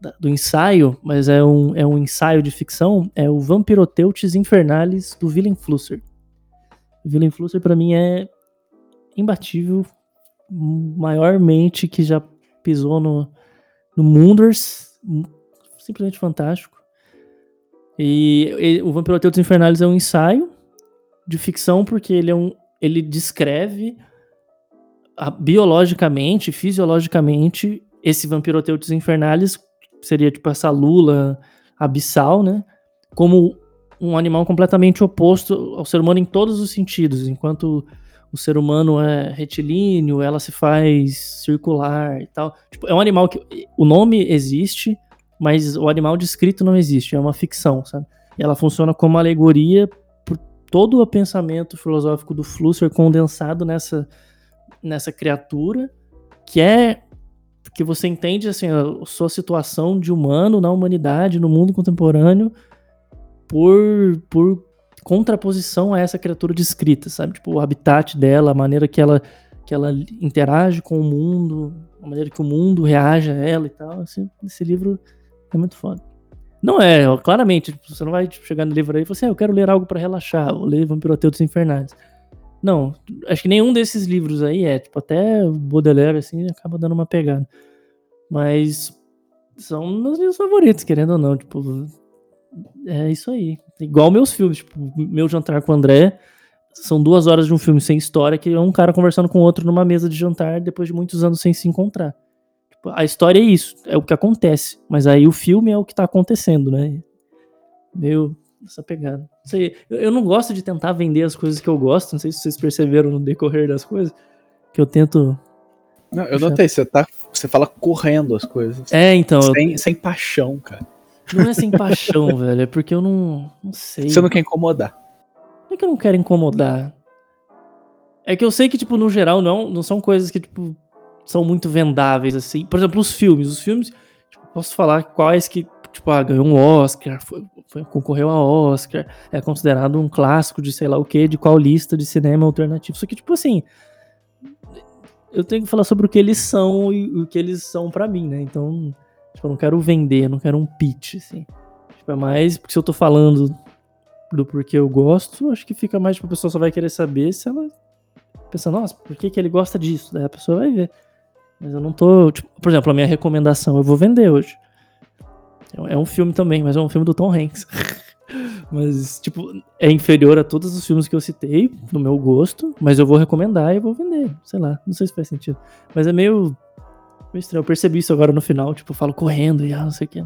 da- do ensaio, mas é um, é um ensaio de ficção, é o Vampiroteutes Infernalis do Willem Flusser. Willem Flusser pra mim é imbatível, maiormente que já pisou no, no Munders, simplesmente fantástico. E, e o Vampiroteutes Infernalis é um ensaio de ficção porque ele é um ele descreve a- biologicamente, fisiologicamente esse Vampiroteutes Infernalis seria tipo essa lula abissal, né? Como um animal completamente oposto ao ser humano em todos os sentidos, enquanto o ser humano é retilíneo, ela se faz circular e tal. Tipo, é um animal que o nome existe, mas o animal descrito não existe, é uma ficção, sabe? E ela funciona como alegoria por todo o pensamento filosófico do Flusser condensado nessa nessa criatura, que é que você entende assim a sua situação de humano na humanidade, no mundo contemporâneo, por, por contraposição a essa criatura descrita, sabe? Tipo, o habitat dela, a maneira que ela, que ela interage com o mundo, a maneira que o mundo reage a ela e tal. Assim, esse livro é muito foda. Não é, claramente, tipo, você não vai tipo, chegar no livro aí e falar assim, ah, eu quero ler algo pra relaxar, vou ler Vampiroteus Infernais. Não, acho que nenhum desses livros aí é, tipo, até Baudelaire, assim, acaba dando uma pegada. Mas são meus livros favoritos, querendo ou não, tipo, é isso aí. Igual meus filmes, tipo, meu jantar com o André, são duas horas de um filme sem história, que é um cara conversando com o outro numa mesa de jantar depois de muitos anos sem se encontrar. Tipo, a história é isso, é o que acontece, mas aí o filme é o que tá acontecendo, né? Meu, essa pegada. Não sei, eu, eu não gosto de tentar vender as coisas que eu gosto, não sei se vocês perceberam no decorrer das coisas, que eu tento. Não, eu notei, você tá. Você fala correndo as coisas. É, então, eu- Sem, sem paixão, cara. Não é sem paixão, <laughs> velho. É porque eu não. Não sei. Você não quer incomodar. Não é que eu não quero incomodar. É que eu sei que, tipo, no geral, não, não são coisas que, tipo, são muito vendáveis, assim. Por exemplo, os filmes. Os filmes, tipo, posso falar quais que, tipo, ah, ganhou um Oscar, foi, foi- concorreu a Oscar, é considerado um clássico de sei lá o que, de qual lista de cinema alternativo. Só que, tipo assim, eu tenho que falar sobre o que eles são e o que eles são pra mim, né? Então, tipo, eu não quero vender, não quero um pitch, assim. Tipo, é mais porque se eu tô falando do porquê eu gosto, acho que fica mais, tipo, a pessoa só vai querer saber se ela pensa, nossa, por que, que ele gosta disso? Daí a pessoa vai ver. Mas eu não tô, tipo, por exemplo, a minha recomendação eu vou vender hoje. É um filme também, mas é um filme do Tom Hanks. <laughs> mas, tipo, é inferior a todos os filmes que eu citei, no meu gosto, mas eu vou recomendar e vou vender. Sei lá, não sei se faz sentido. Mas é meio, Eu percebi isso agora no final, tipo, eu falo correndo e ah, não sei o que.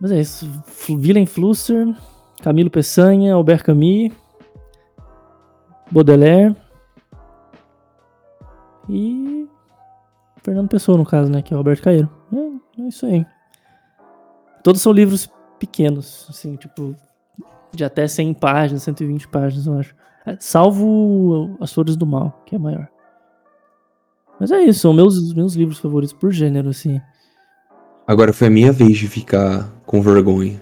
Mas é isso. Willem Flusser, Camilo Peçanha, Albert Camus, Baudelaire e Fernando Pessoa, no caso, né? Que é o Alberto Caeiro. É, é isso aí. Todos são livros pequenos, assim, tipo, de até 100 páginas, 120 páginas, eu acho. É, Salvo As Flores do Mal, que é maior. Mas é isso, são meus, meus livros favoritos por gênero, assim. Agora foi a minha vez de ficar com vergonha.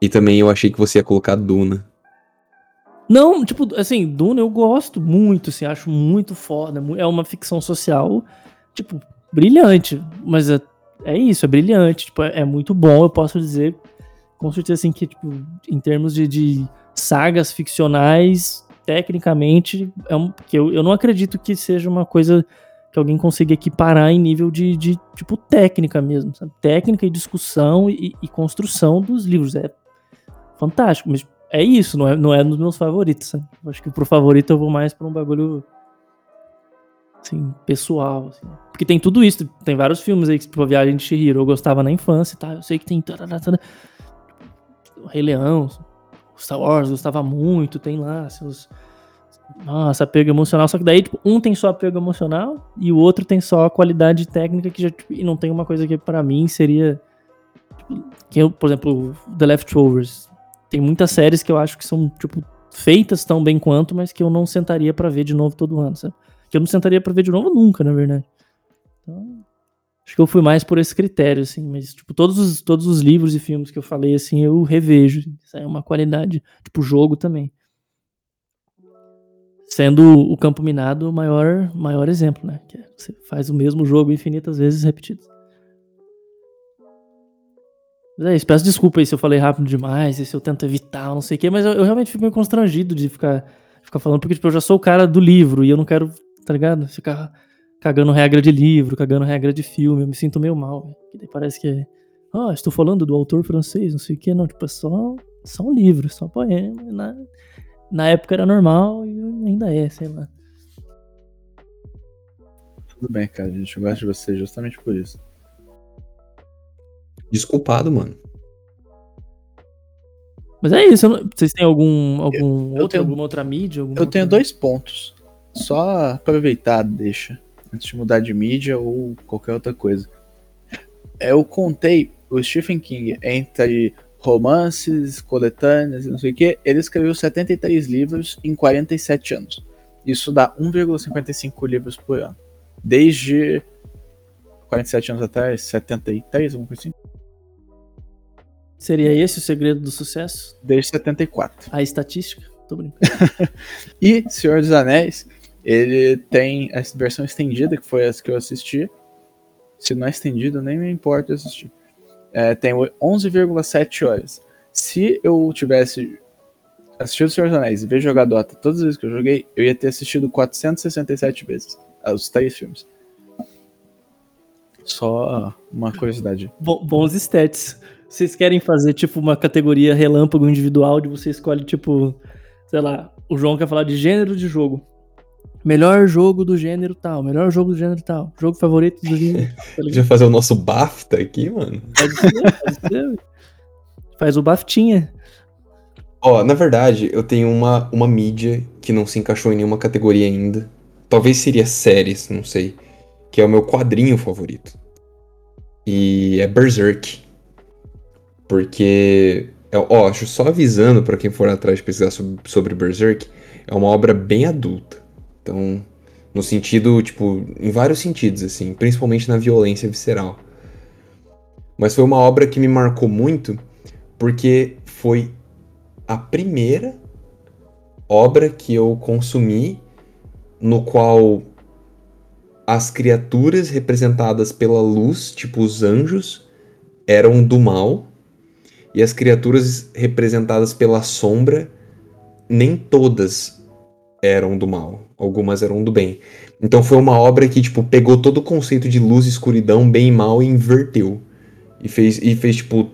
E também eu achei que você ia colocar Duna. Não, tipo, assim, Duna eu gosto muito, assim, acho muito foda. É uma ficção social, tipo, brilhante. Mas é, é isso, é brilhante, tipo, é, é muito bom, eu posso dizer, com certeza, assim, que, tipo, em termos de, de sagas ficcionais, tecnicamente, é um, que eu, eu não acredito que seja uma coisa que alguém consiga equiparar em nível de, de tipo, técnica mesmo, sabe? Técnica e discussão e, e construção dos livros. É fantástico, mas é isso, não é, não é nos meus favoritos, sabe? Acho que pro favorito eu vou mais pra um bagulho assim, pessoal, assim. Porque tem tudo isso, tem vários filmes aí, que, tipo, Viagem de Chihiro, eu gostava na infância tal, eu sei que tem o Rei Leão, Star Wars, gostava muito, tem lá seus nossa, apego emocional, só que daí, tipo, um tem só apego emocional e o outro tem só a qualidade técnica que já, tipo, e não tem uma coisa que pra mim seria tipo, que eu, por exemplo, The Leftovers, tem muitas séries que eu acho que são, tipo, feitas tão bem quanto, mas que eu não sentaria pra ver de novo todo ano, sabe? Que eu não sentaria pra ver de novo nunca, na verdade. Então, acho que eu fui mais por esse critério, assim, mas, tipo, todos os, todos os livros e filmes que eu falei, assim, eu revejo. Isso é uma qualidade, tipo, jogo também. Sendo o Campo Minado o maior, maior exemplo, né? Que é, você faz o mesmo jogo infinitas vezes repetido. Mas é isso, peço desculpa aí se eu falei rápido demais, se eu tento evitar, não sei o quê, mas eu, eu realmente fico meio constrangido de ficar, ficar falando, porque tipo, eu já sou o cara do livro e eu não quero, tá ligado? Ficar cagando regra de livro, cagando regra de filme, eu me sinto meio mal, velho. Que daí parece que é, ah, estou falando do autor francês, não sei o quê, não, tipo, é só, só um livro, só um poema, na, na época era normal e ainda é, sei lá. Tudo bem, cara. A gente gosta de você justamente por isso. Desculpado, mano. Mas é isso, eu não- vocês têm algum, algum eu outro, tenho- alguma outra mídia? alguma Eu tenho dois pontos. Só aproveitar, deixa. Antes de mudar de mídia ou qualquer outra coisa. Eu contei o Stephen King entre romances, coletâneas e não sei o que. Ele escreveu 73 livros em 47 anos. Isso dá 1,55 livros por ano. Desde 47 anos atrás, 73, alguma coisa assim. Seria esse o segredo do sucesso? Desde 74. A estatística? Tô brincando. <laughs> E Senhor dos Anéis, ele tem essa versão estendida, que foi essa que eu assisti. Se não é estendido, nem me importa assistir. É, tem 11,7 horas. Se eu tivesse assistido Senhor dos Anéis e ver jogar Dota todas as vezes que eu joguei, eu ia ter assistido 467 vezes. Os três filmes. Só uma curiosidade. Bo- bons stats. Vocês querem fazer, tipo, uma categoria relâmpago individual, de você escolhe, tipo, sei lá, o João quer falar de gênero de jogo. Melhor jogo do gênero tal, melhor jogo do gênero tal, jogo favorito do gênero. Já fazer o nosso BAFTA aqui, mano. Pode ser, pode ser. Faz o Baftinha. Ó, na verdade, eu tenho uma, uma mídia que não se encaixou em nenhuma categoria ainda. Talvez seria séries, não sei. Que é o meu quadrinho favorito. E é Berserk. Porque, é, ó, acho só avisando pra quem for atrás de pesquisar sobre, sobre Berserk, é uma obra bem adulta. Então, no sentido, tipo, em vários sentidos, assim, principalmente na violência visceral. Mas foi uma obra que me marcou muito porque foi a primeira obra que eu consumi no qual as criaturas representadas pela luz, tipo os anjos, eram do mal, e as criaturas representadas pela sombra, nem todas eram do mal, algumas eram do bem. Então foi uma obra que tipo pegou todo o conceito de luz escuridão, bem e mal e inverteu. E fez e fez tipo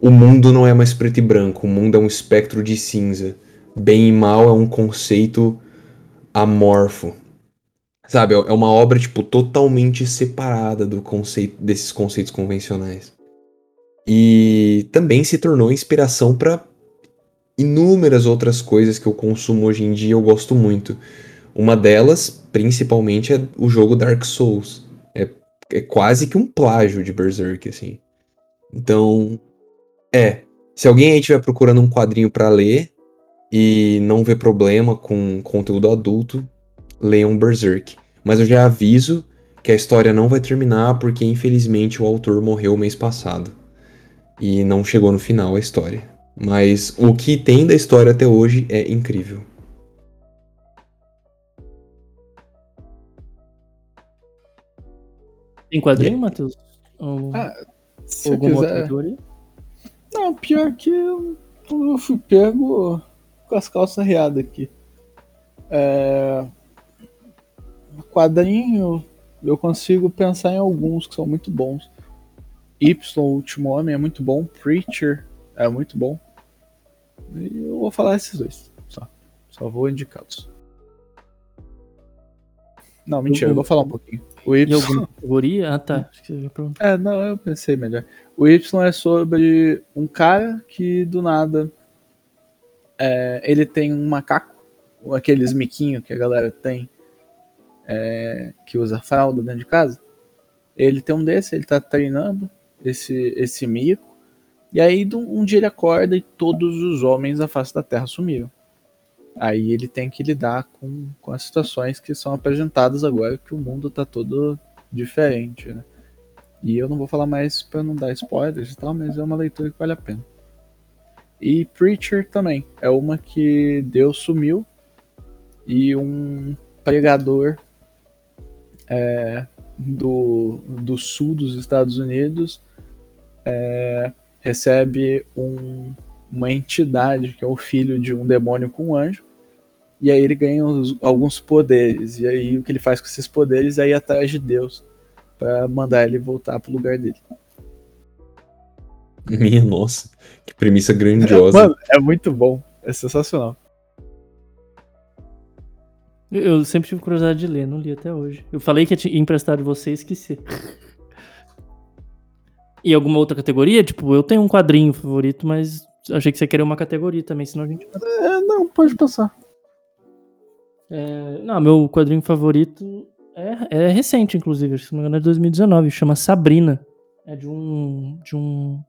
o mundo não é mais preto e branco, o mundo é um espectro de cinza. Bem e mal é um conceito amorfo. Sabe, é uma obra tipo totalmente separada do conceito desses conceitos convencionais. E também se tornou inspiração para inúmeras outras coisas que eu consumo hoje em dia, eu gosto muito. Uma delas, principalmente, é o jogo Dark Souls. É, é quase que um plágio de Berserk, assim. Então, é. Se alguém aí estiver procurando um quadrinho para ler e não vê problema com conteúdo adulto, leiam Berserk. Mas eu já aviso que a história não vai terminar porque infelizmente o autor morreu mês passado. E não chegou no final a história. Mas o que tem da história até hoje é incrível. Tem quadrinho, Matheus? Ou Ah, se alguma outra quiser. categoria? Não, pior que eu, eu fui pego com as calças riadas aqui. É... Quadrinho, eu consigo pensar em alguns que são muito bons. Y, o Último Homem, é muito bom. Preacher é muito bom. E eu vou falar esses dois. Só, só vou indicá-los. Não, mentira, eu vou falar um pouquinho. O Y. Categoria? Ah, tá. É, não, eu pensei melhor. O Y é sobre um cara que do nada é, ele tem um macaco, aqueles miquinhos que a galera tem, é, que usa fralda dentro de casa. Ele tem um desse, ele tá treinando esse, esse mico, e aí um dia ele acorda e todos os homens da face da Terra sumiram. Aí ele tem que lidar com, com as situações que são apresentadas agora que o mundo tá todo diferente, né? E eu não vou falar mais pra não dar spoilers e tal, mas é uma leitura que vale a pena. E Preacher também. É uma que Deus sumiu e um pregador é, do, do sul dos Estados Unidos é, recebe um- uma entidade que é o filho de um demônio com um anjo. E aí ele ganha os- alguns poderes. E aí o que ele faz com esses poderes é ir atrás de Deus pra mandar ele voltar pro lugar dele. Minha nossa, que premissa grandiosa. Mano, é muito bom. É sensacional. Eu, eu sempre tive curiosidade de ler, não li até hoje. Eu falei que ia emprestar de você e esqueci. <laughs> E alguma outra categoria? Tipo, eu tenho um quadrinho favorito, mas achei que você queria uma categoria também, senão a gente. É, não, pode passar. É, não, meu quadrinho favorito é, é recente, inclusive, se não me engano é de 2019, chama Sabrina. É de um. de um.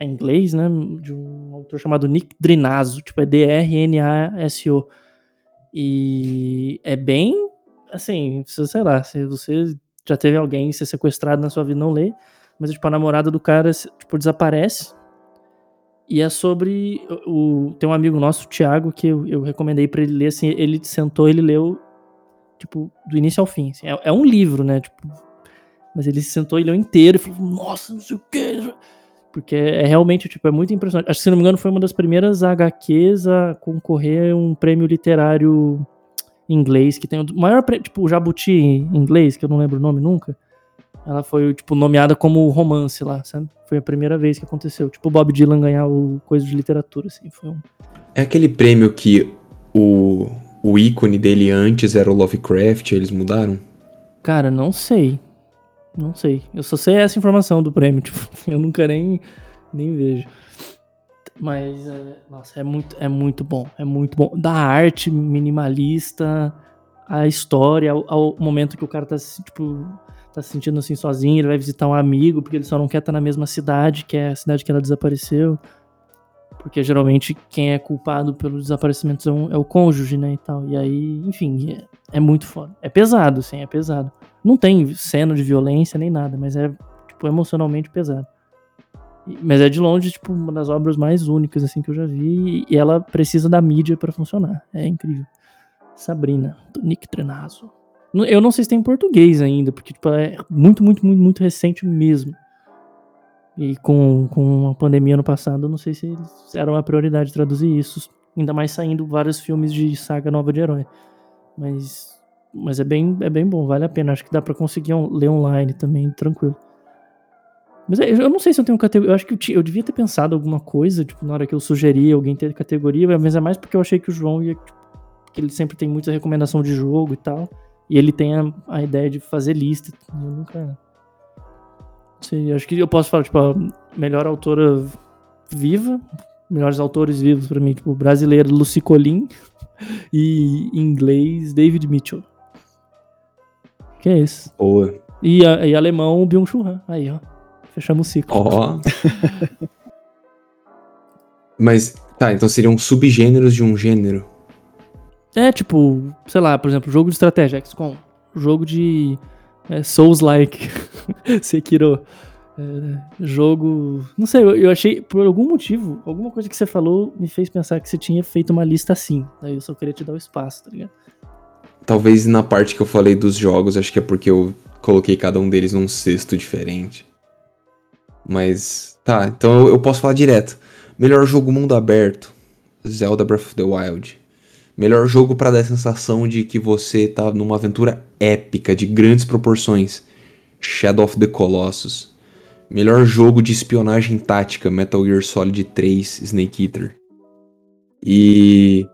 É inglês, né? De um autor chamado Nick Drinazo, tipo, é D-R-N-A-S-O. E é bem. Assim, se- sei lá, se você já teve alguém ser sequestrado na sua vida, não lê. Mas, tipo, a namorada do cara, tipo, desaparece. E é sobre. O, tem um amigo nosso, o Thiago, que eu, eu recomendei pra ele ler, assim, ele sentou, ele leu, tipo, do início ao fim. assim. é, é um livro, né? Tipo, mas ele sentou e leu inteiro e falou, nossa, não sei o quê. Porque é realmente, tipo, é muito impressionante. Acho que, se não me engano, foi uma das primeiras HQs a concorrer a um prêmio literário inglês, que tem o maior, tipo, o Jabuti em inglês, que eu não lembro o nome nunca. Ela foi, tipo, nomeada como romance lá, sabe? Foi a primeira vez que aconteceu. Tipo, o Bob Dylan ganhar o coisa de literatura, assim. Foi um... É aquele prêmio que o, o ícone dele antes era o Lovecraft, eles mudaram? Cara, não sei. Não sei. Eu só sei essa informação do prêmio, <laughs> tipo, eu nunca nem, nem vejo. Mas, é, nossa, é muito, é muito bom. É muito bom. Da arte minimalista, a história, ao, ao momento que o cara tá, tipo, tá se sentindo assim sozinho, ele vai visitar um amigo, porque ele só não quer estar na mesma cidade, que é a cidade que ela desapareceu. Porque geralmente quem é culpado pelos desaparecimentos é, um, é o cônjuge, né, e tal. E aí, enfim, é, é, muito foda. É pesado, sim, é pesado. Não tem cena de violência nem nada, mas é, tipo, emocionalmente pesado. Mas é de longe, tipo, uma das obras mais únicas, assim, que eu já vi. E ela precisa da mídia para funcionar. É incrível. Sabrina, do Nick Trenazo. Eu não sei se tem em português ainda, porque tipo, é muito, muito, muito, muito recente mesmo. E com, com a pandemia no passado, eu não sei se era uma prioridade traduzir isso. Ainda mais saindo vários filmes de saga nova de herói. Mas, mas é, bem, é bem bom, vale a pena. Acho que dá para conseguir ler online também, tranquilo. Mas é, eu não sei se eu tenho categoria. Eu acho que eu, eu, devia ter pensado alguma coisa, tipo, na hora que eu sugeri alguém ter categoria, mas é mais porque eu achei que o João ia. Tipo, que ele sempre tem muita recomendação de jogo e tal. E ele tem a, a ideia de fazer lista. Eu nunca. Sei, acho que eu posso falar, tipo, a melhor autora viva, melhores autores vivos para mim, tipo, brasileiro Lucy Colin <laughs> e inglês David Mitchell. Que é isso? Boa. E, a, e alemão Byung-Chul Han. Aí, ó. Fechamos o ciclo. Ó. Oh. <laughs> Mas, tá, então seriam subgêneros de um gênero. É, tipo, sei lá, por exemplo, jogo de estratégia, XCOM. Jogo de é, Souls-like. <laughs> Sekiro. É, jogo. Não sei, eu, eu, achei, por algum motivo, alguma coisa que você falou me fez pensar que você tinha feito uma lista assim. Daí eu só queria te dar o espaço, tá ligado? Talvez na parte que eu falei dos jogos, acho que é porque eu coloquei cada um deles num cesto diferente. Mas. Tá, então eu posso falar direto. Melhor jogo mundo aberto: Zelda Breath of the Wild. Melhor jogo para dar a sensação de que você tá numa aventura épica, de grandes proporções. Shadow of the Colossus. Melhor jogo de espionagem tática, Metal Gear Solid 3, Snake Eater. E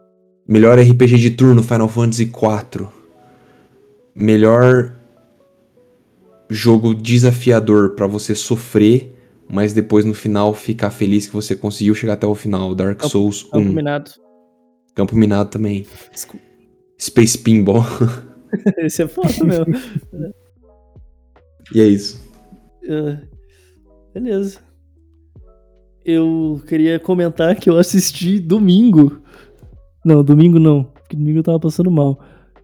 melhor RPG de turno, Final Fantasy 4. Melhor jogo desafiador para você sofrer, mas depois no final ficar feliz que você conseguiu chegar até o final, Dark Souls 1. Combinado. Campo Minado também. Space Pinball. <laughs> Esse é foda meu. e é isso. Uh, beleza. Eu queria comentar que eu assisti domingo. Não, domingo não. Porque domingo eu tava passando mal.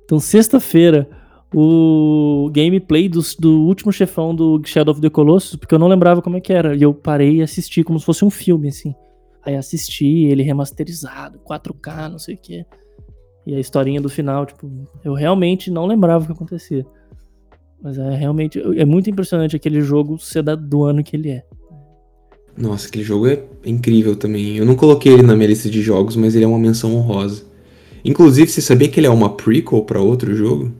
Então, sexta-feira, o gameplay do, do último chefão do Shadow of the Colossus, porque eu não lembrava como é que era. E eu parei e assisti como se fosse um filme, assim. Aí assisti ele remasterizado, 4K, não sei o que. E a historinha do final, tipo, eu realmente não lembrava o que acontecia. Mas é realmente. É muito impressionante aquele jogo ser do ano que ele é. Nossa, aquele jogo é incrível também. Eu não coloquei ele na minha lista de jogos, mas ele é uma menção honrosa. Inclusive, você sabia que ele é uma prequel para outro jogo?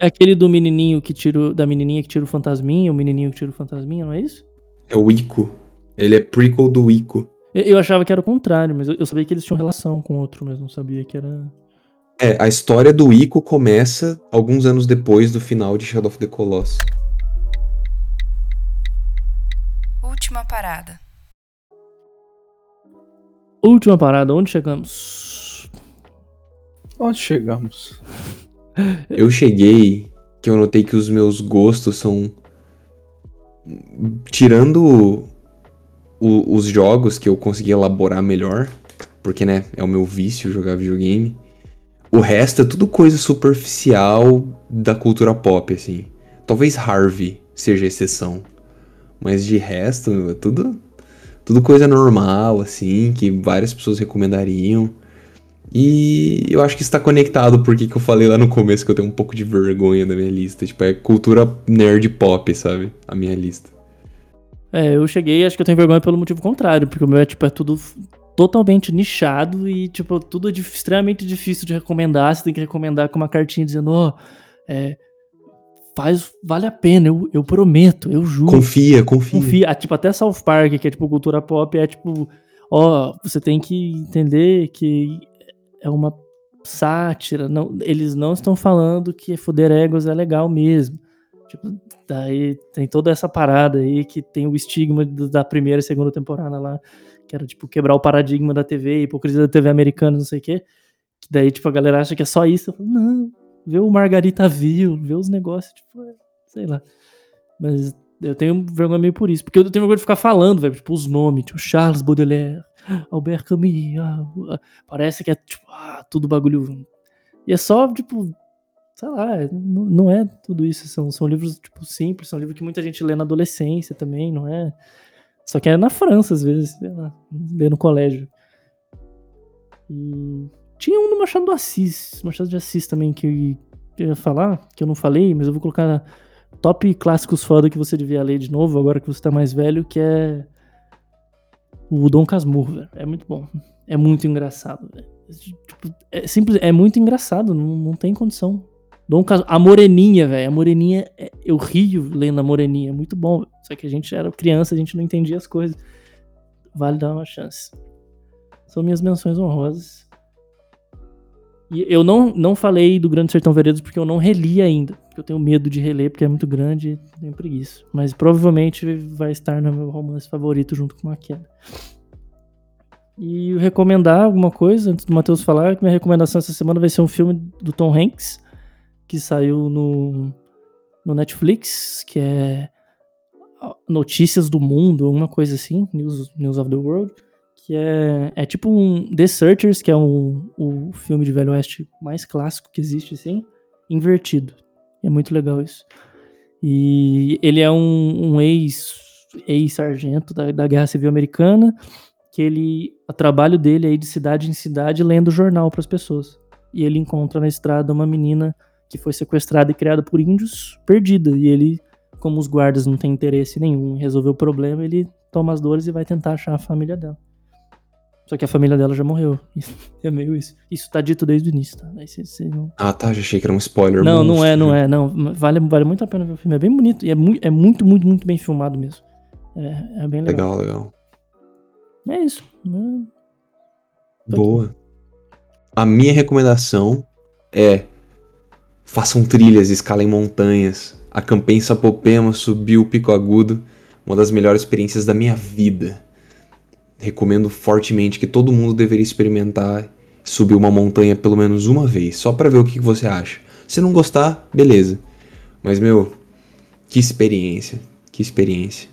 É aquele do menininho que tira. Da menininha que tira o fantasminha, o menininho que tira o fantasminha, não é isso? É o Ico. Ele é prequel do Ico. Eu achava que era o contrário, mas eu sabia que eles tinham relação com outro, mas não sabia que era. É, a história do Ico começa alguns anos depois do final de Shadow of the Colossus. Última parada. Última parada, onde chegamos? Onde chegamos? Eu cheguei que eu notei que os meus gostos são. Tirando o, os jogos que eu consegui elaborar melhor, porque, né, é o meu vício jogar videogame. O resto é tudo coisa superficial da cultura pop, assim. Talvez Harvey seja exceção. Mas de resto, é tudo, tudo coisa normal, assim, que várias pessoas recomendariam. E eu acho que está conectado porque que eu falei lá no começo que eu tenho um pouco de vergonha da minha lista. Tipo, é cultura nerd pop, sabe? A minha lista. É, eu cheguei acho que eu tenho vergonha pelo motivo contrário, porque o meu é, tipo, é tudo totalmente nichado e, tipo, tudo é extremamente difícil de recomendar. Você tem que recomendar com uma cartinha dizendo, ó, oh, é, faz, vale a pena, eu, eu prometo, eu juro. Confia, confia. Confia. Ah, tipo, até South Park, que é, tipo, cultura pop, é, tipo, ó, oh, você tem que entender que é uma sátira, não, eles não estão falando que foder egos é legal mesmo. Tipo, daí tem toda essa parada aí que tem o estigma da primeira e segunda temporada lá, que era tipo quebrar o paradigma da TV, hipocrisia da TV americana, não sei o quê. Que daí, tipo, a galera acha que é só isso. Falo, não, vê o Margarita viu, vê os negócios, tipo, é, sei lá. Mas eu tenho vergonha meio por isso. Porque eu tenho vergonha de ficar falando, velho. Tipo, os nomes, tipo, Charles Baudelaire, Albert Camus. ah, ah, parece que é, tipo, ah, tudo bagulho. E é só, tipo, sei lá, é- não é tudo isso. São, são livros, tipo, simples. São livros que muita gente lê na adolescência também, não é? Só que é na França, às vezes, sei lá, lê no colégio. E tinha um do Machado do Assis, Machado de Assis também, que eu ia falar, que eu não falei, mas eu vou colocar top clássicos foda que você devia ler de novo, agora que você tá mais velho, que é o Dom Casmurro, velho. É muito bom. É muito engraçado, velho. Tipo, é simples, é muito engraçado, não, não tem condição. Dom Cas... A Moreninha, velho. A Moreninha, é- eu rio lendo a Moreninha, é muito bom. velho. Só que a gente era criança, a gente não entendia as coisas. Vale dar uma chance. São minhas menções honrosas. E eu não, não falei do Grande Sertão Veredas porque eu não reli ainda. Eu tenho medo de reler, porque é muito grande e tenho preguiça. Mas provavelmente vai estar no meu romance favorito junto com a queda. E recomendar alguma coisa, antes do Matheus falar, que minha recomendação essa semana vai ser um filme do Tom Hanks, que saiu no, no Netflix, que é Notícias do Mundo, alguma coisa assim, News, News of the World, que é, é tipo um The Searchers, que é um, o filme de Velho Oeste mais clássico que existe, assim, invertido. É muito legal isso. E ele é um, um ex, ex-sargento da, da Guerra Civil Americana, que ele, o trabalho dele é ir de cidade em cidade lendo jornal para as pessoas. E ele encontra na estrada uma menina que foi sequestrada e criada por índios, perdida. E ele, como os guardas não têm interesse nenhum em resolver o problema, ele toma as dores e vai tentar achar a família dela. Só que a família dela já morreu. <laughs> É meio isso. Isso tá dito desde o início, tá? Cê- cê não... Ah, tá, já achei que era um spoiler. não, não é, monstro. não é, não. Vale, vale muito a pena ver o filme. É bem bonito. E é, mu é muito, muito, muito bem filmado mesmo. É, é bem legal. Legal, legal. É isso. É- Boa. A minha recomendação é façam trilhas, escalem montanhas. Acampei em Sapopema, subi o Pico Agudo, uma das melhores experiências da minha vida. Recomendo fortemente que todo mundo deveria experimentar subir uma montanha pelo menos uma vez, só pra ver o que que você acha. Se não gostar, beleza. Mas meu, que experiência, que experiência.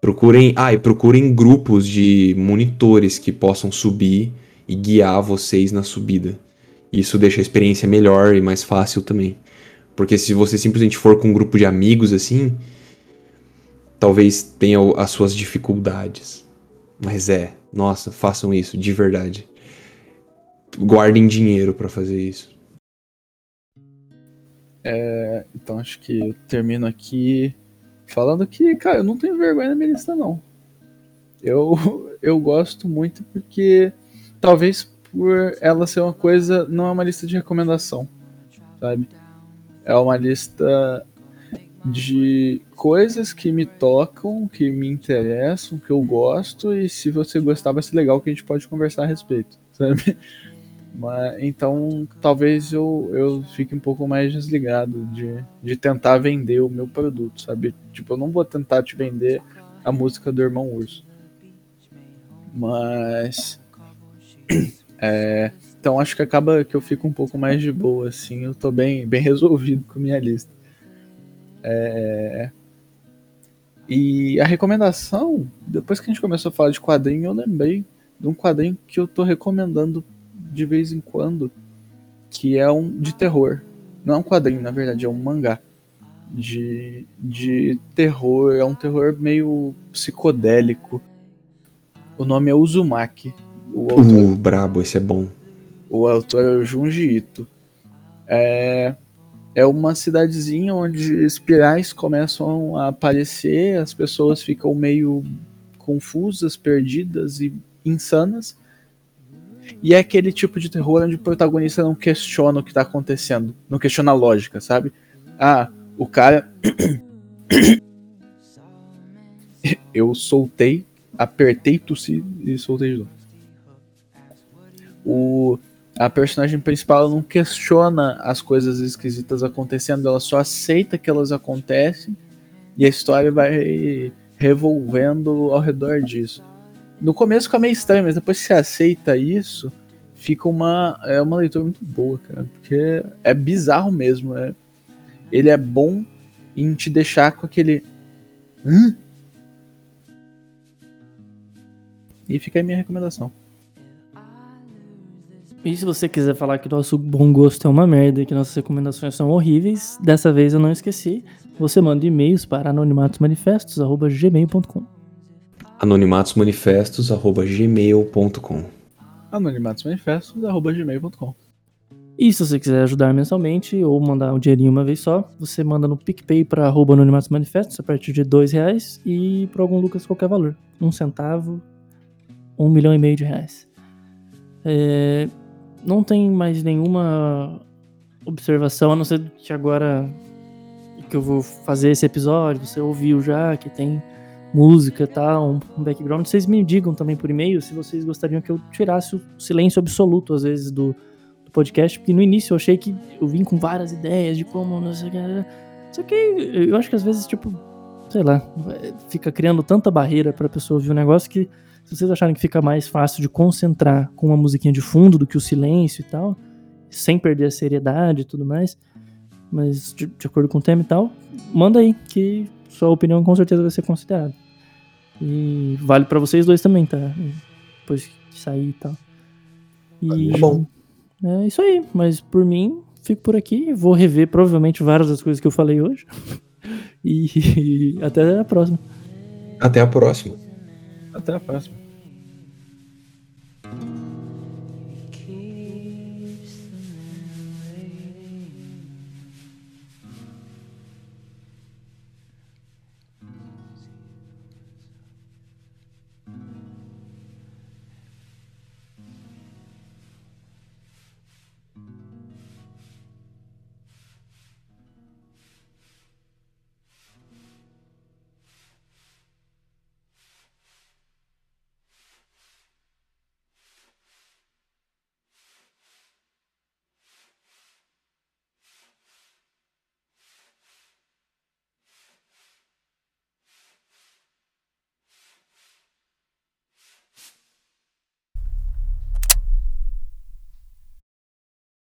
Procurem, ah, e procurem grupos de monitores que possam subir e guiar vocês na subida. Isso deixa a experiência melhor e mais fácil também. Porque se você simplesmente for com um grupo de amigos assim, talvez tenha as suas dificuldades. Mas é, nossa, façam isso de verdade. Guardem dinheiro pra fazer isso. Então acho que eu termino aqui falando que, cara, eu não tenho vergonha na minha lista, não. Eu, <laughs> eu gosto muito porque talvez por ela ser uma coisa, não é uma lista de recomendação, sabe? É uma lista de coisas que me tocam, que me interessam, que eu gosto, e se você gostar vai ser legal que a gente pode conversar a respeito, <laughs> sabe? Mas, então, talvez eu, eu fique um pouco mais desligado de, de tentar vender o meu produto, sabe? Tipo, eu não vou tentar te vender a música do Irmão Urso. Mas. <clears throat> é, então, acho que acaba que eu fico um pouco mais de boa, assim. Eu tô bem, bem <laughs> resolvido com minha lista. É, e a recomendação, depois que a gente começou a falar de quadrinho, eu lembrei de um quadrinho que eu tô recomendando de vez em quando, que é um de terror. Não é um quadrinho, na verdade, é um mangá de, de terror. É um terror meio psicodélico. O nome é Uzumaki. O autor, Uh, brabo, esse é bom. o autor é o Junji Ito. É, é uma cidadezinha onde espirais começam a aparecer, as pessoas ficam meio confusas, perdidas e insanas. E é aquele tipo de terror onde o protagonista não questiona o que tá acontecendo, não questiona a lógica, sabe? Ah, o cara. <coughs> Eu soltei, apertei, tossi e soltei de novo. O, a personagem principal não questiona as coisas esquisitas acontecendo, ela só aceita que elas acontecem e a história vai revolvendo ao redor disso. No começo fica meio estranho, mas depois que você aceita isso, fica uma é uma leitura muito boa, cara, porque é bizarro mesmo, é, ele é bom em te deixar com aquele. Hã? E fica aí minha recomendação. E se você quiser falar que nosso bom gosto é uma merda e que nossas recomendações são horríveis, dessa vez eu não esqueci. Você manda e-mails para anonimatosmanifestos.gmail.com anonimatosmanifestos.gmail.com anonimatosmanifestos.gmail.com E se você quiser ajudar mensalmente ou mandar um dinheirinho uma vez só, você manda no PicPay para arroba anonimatosmanifestos a partir de dois reais e para algum Lucas qualquer valor. Um centavo, um milhão e meio de reais. É, não tem mais nenhuma observação, a não ser que agora que eu vou fazer esse episódio, você ouviu já, que tem música e tal, um background, vocês me digam também por e-mail se vocês gostariam que eu tirasse o silêncio absoluto, às vezes, do, do podcast, porque no início eu achei que eu vim com várias ideias de como, não sei que, só que eu acho que às vezes, tipo, sei lá, fica criando tanta barreira pra pessoa ouvir o um negócio que se vocês acharem que fica mais fácil de concentrar com uma musiquinha de fundo do que o silêncio e tal, sem perder a seriedade e tudo mais, mas de, de acordo com o tema e tal, manda aí, que sua opinião com certeza vai ser considerada. E vale para vocês dois também, tá? Depois que sair e tal. E Bom. é isso aí, mas por mim, fico por aqui. Vou rever provavelmente várias das coisas que eu falei hoje. <laughs> E até a próxima. Até a próxima. Até a próxima.